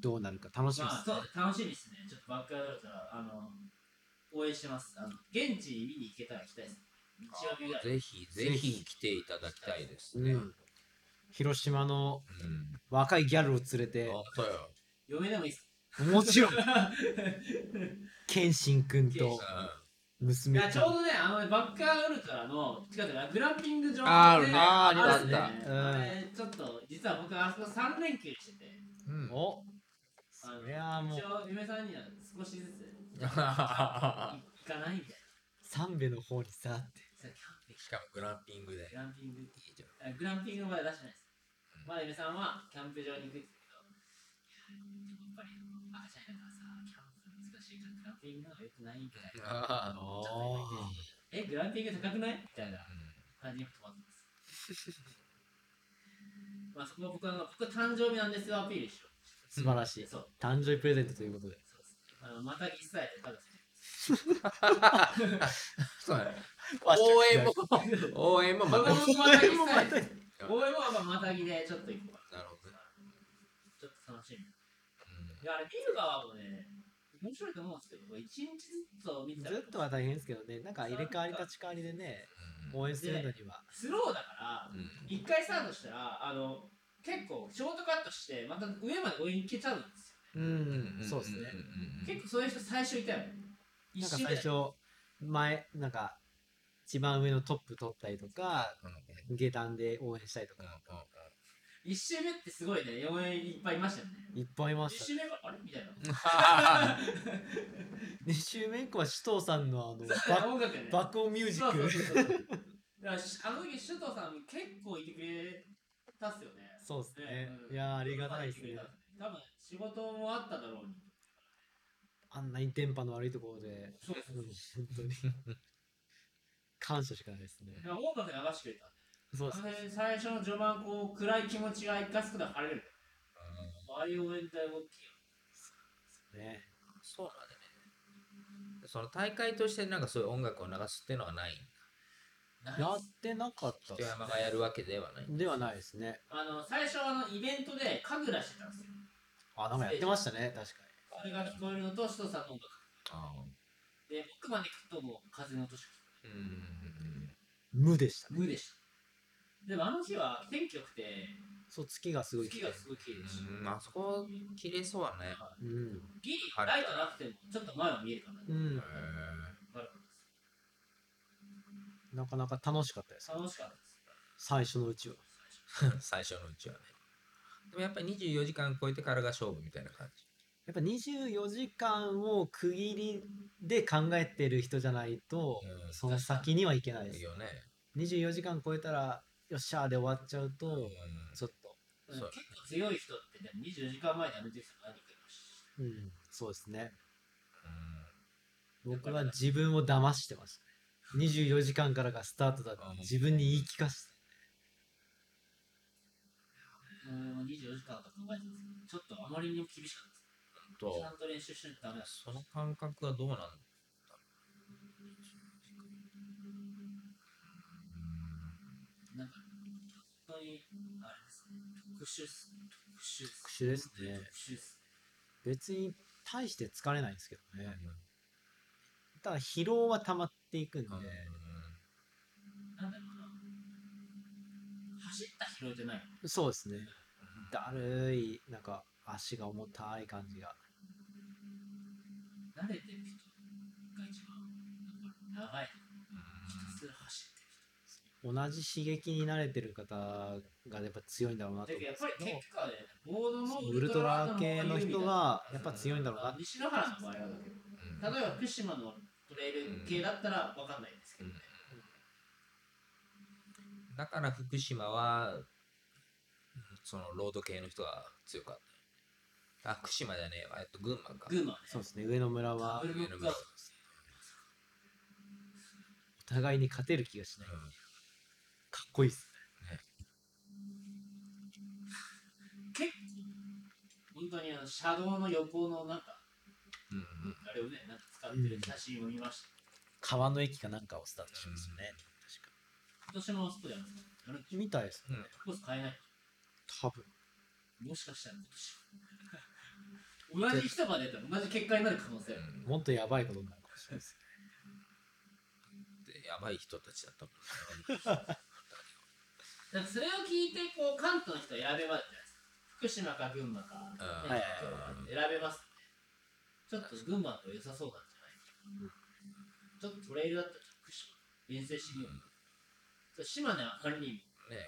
どうなるか楽しみです。まあ、そう、楽しみですね。ちょっとバックヤードだったら、あの、応援してます。あの、現地見に行けたら行きたいです。日曜日ぐらい。ぜひ、ぜひ来ていただきたいですね。うん。うん。広島の若いギャルを連れて、うよ。嫁でもいいっす。もちろん、謙信君とい娘や、ちょうどね、あの、バックアウルトラの、違う違う、グランピング場あーあるねあーありねましたあれちょっと、実は僕、あそこ3連休してて、うん。うん。おあのそりゃあもう一応、嫁さんには少しずつし行かないみたい三部の方にさって。な。キャンピングかもグランピングで。グランピングいいじゃん。あグランピングまで出してないです。まだ嫁さんはキャンプ場に行くんですけど、いややっぱり赤ちゃんやからさ、キャランピングの方が良くないみたいな。ああ。え、グランピング高くない？みたいな感じに止まってます。まあそこは僕は僕は誕生日なんですよアピールしよう。素晴らしい。そう。誕生日プレゼントということで。そうです。あのまたぎスタイルでただそうやね。応援も、応援もまた。僕もまたぎ。応援もまたぎでちょっと行こうかなるほどね。ちょっと楽しみ。うんいや、あれ見る側もね、面白いと思うんですけど、一日ずっと見てたらずっとは大変ですけどね、なんか入れ替わり立ち替わりでね、応援するのには。スローだから、うん。一回スタートしたら、あの、結構ショートカットして、また上まで追いに行けちゃうんですよ。うん、そうですね。結構そういう人最初いたよね。一なんか最初、前、なんか、一番上のトップ取ったりとか、下段で応援したりとか、一周目ってすごいね、4円いっぱいいましたよね。いっぱいいま一した。周目があれ？みたいな。2周目以降は首藤さんのあの、バ音楽ね。爆音ミュージック。そうそうそうそうだからしあの時、首藤さん結構いてくれたっすよね。そうですねうんいやーありがたいっすね多分仕事もあっただろうに。あんなに電波の悪いところで、そうですうん本当に。感謝しかないですねい。や音楽流してくれた。そうですあれ最初の序盤、こう暗い気持ちが一回すくで晴れる。ああいう応援隊大きいよ。ね。そうなんだね。その大会としてなんかそういう音楽を流すっていうのはない。やってなかったっ人す山がやるわけではない。ではないですね。あの最初あのイベントで神楽してたんですよ。あ、なんかやってましたね、確かそれが聞こえるのと、首藤さんの音楽。あで、奥まで聞くともう風の音しか聞こーうん。に。無でしたえない。ね。無でした。でもあの日は天気良くて、そう、月がすごい月がすごい綺麗でした。うん、あそこ綺麗そうだね。うん。ギリライトなくてもちょっと前は見えるかな。うん。悪かったですなかなか楽しかったです。楽しかったです。最初のうちは。最初のうちは ね。でもやっぱり24時間超えてからが勝負みたいな感じ。やっぱ24時間を区切りで考えてる人じゃないと、うんその先にはいけないです。いいよね。24時間超えたら、よっしゃーで終わっちゃうと、うん。ちょっと、結構強い人ってでも24時間前にやめてる人何人かいましうん、そうですね。うん。僕は自分を騙してましたね。24時間からがスタートだって自分に言い聞かせて。た。もう24時間とかちょっとあまりにも厳しかったです。とちゃんと練習しないとダメだ。その感覚はどうなんなんか、本当に、あれですね、特殊っす。特殊っす。特殊ですね特殊っす。別に大して疲れないんですけどね。ただ疲労は溜まっていくんで、なんだろうな。走った疲労じゃない。そうですね。だるい、なんか足が重たい感じが。慣れてる人が一番、長い。ひたすら走って同じ刺激に慣れてる方がやっぱ強いんだろうなと。思うんですけどぱり結果ね、ボードのウルトラ系の人がやっぱ強いんだろうな。西野原の場合はだけど、例えば福島のトレイル系だったらわかんないですけどね。だから福島はそのロード系の人が強かった。あ、福島じゃねえわ。えっと、群馬か。群馬はね。そうですね、上野村はダブルブックアウトお互いに勝てる気がしない。うんかっこいいっす結構、本当にあの車道の横のなんか、うんうんあれをね、なんか使ってる写真を見ました。川の駅かなんかをスタートしますよね。今年もあそこでやるんですかやるみたいですね。コース変えない。多分。もしかしたら今年。同じ人が出たら同じ結果になる可能性ある。もっとやばいことになるかもしれないです。でやばい人たちだったもんね。それを聞いて、こう、関東の人は選べますじゃないですか。福島か群馬か、ね選べますね。ちょっと群馬の方が良さそうなんじゃない？ちょっとトレイルだったら福島、遠征してみよう。島根はあまりにもね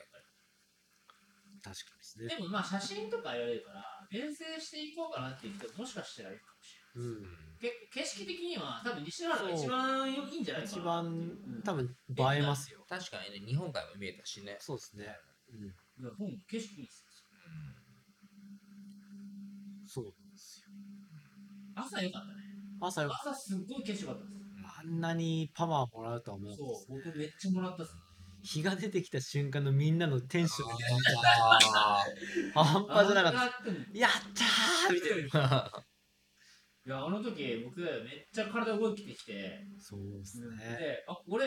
確かにですね。でもまあ写真とか言われるから、遠征していこうかなっていう人もしかしたらいるかもしれない。うん。け景色的には多分西原が一番いいんじゃないかな。一番多分映えますよ。確かにね、日本海も見えたしね。そうですね。うん。いや、ほん景色いいですよ。そうなんですよ。朝良かったね。朝よ朝すっごい景色良かったです。あんなにパワーもらうとは思うそう、僕めっちゃもらったっす。日が出てきた瞬間のみんなのテンションあが半端じゃなかった。やったーみたいな。いや、あの時僕めっちゃ体動いてきて、そうですね。で、あ、俺、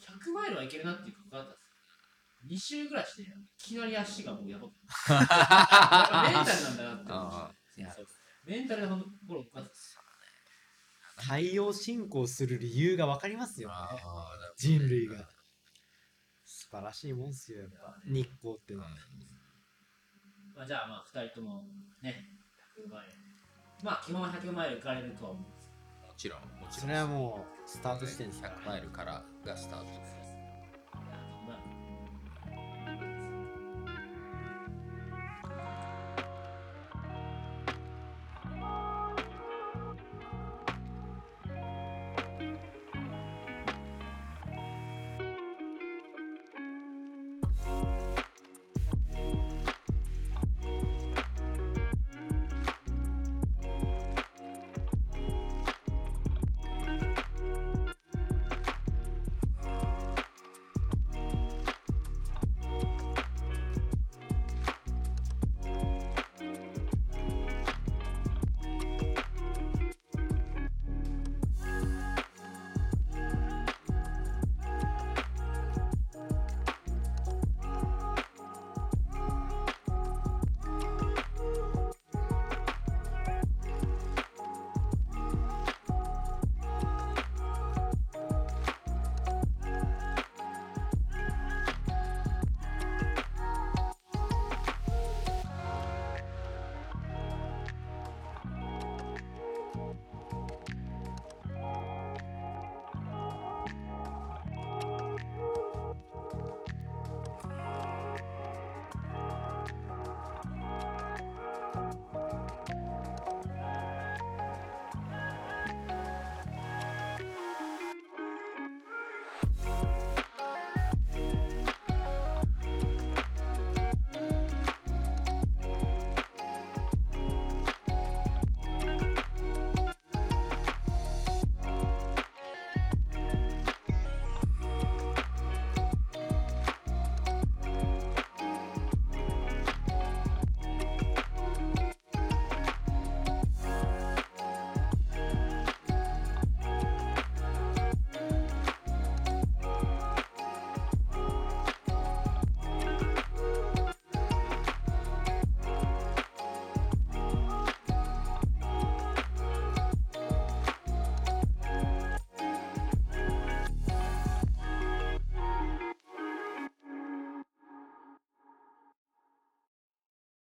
100マイルはいけるなっていう感覚だったんですよ。2周ぐらいして、いきなり足がもうやばくて。やっぱメンタルなんだなって思あって。いやそうですメンタルで心を動かす。太陽進行する理由が分かりますよねああ、なるほどね人類が素晴らしいもんっすよやっぱ日光ってのはまあ、じゃあまあ2人ともね、100マイル。まあ基本は100マイル行かれるとは思うんですもちろん、もちろん。それはもうスタートしてんですから100マイルからがスタートです。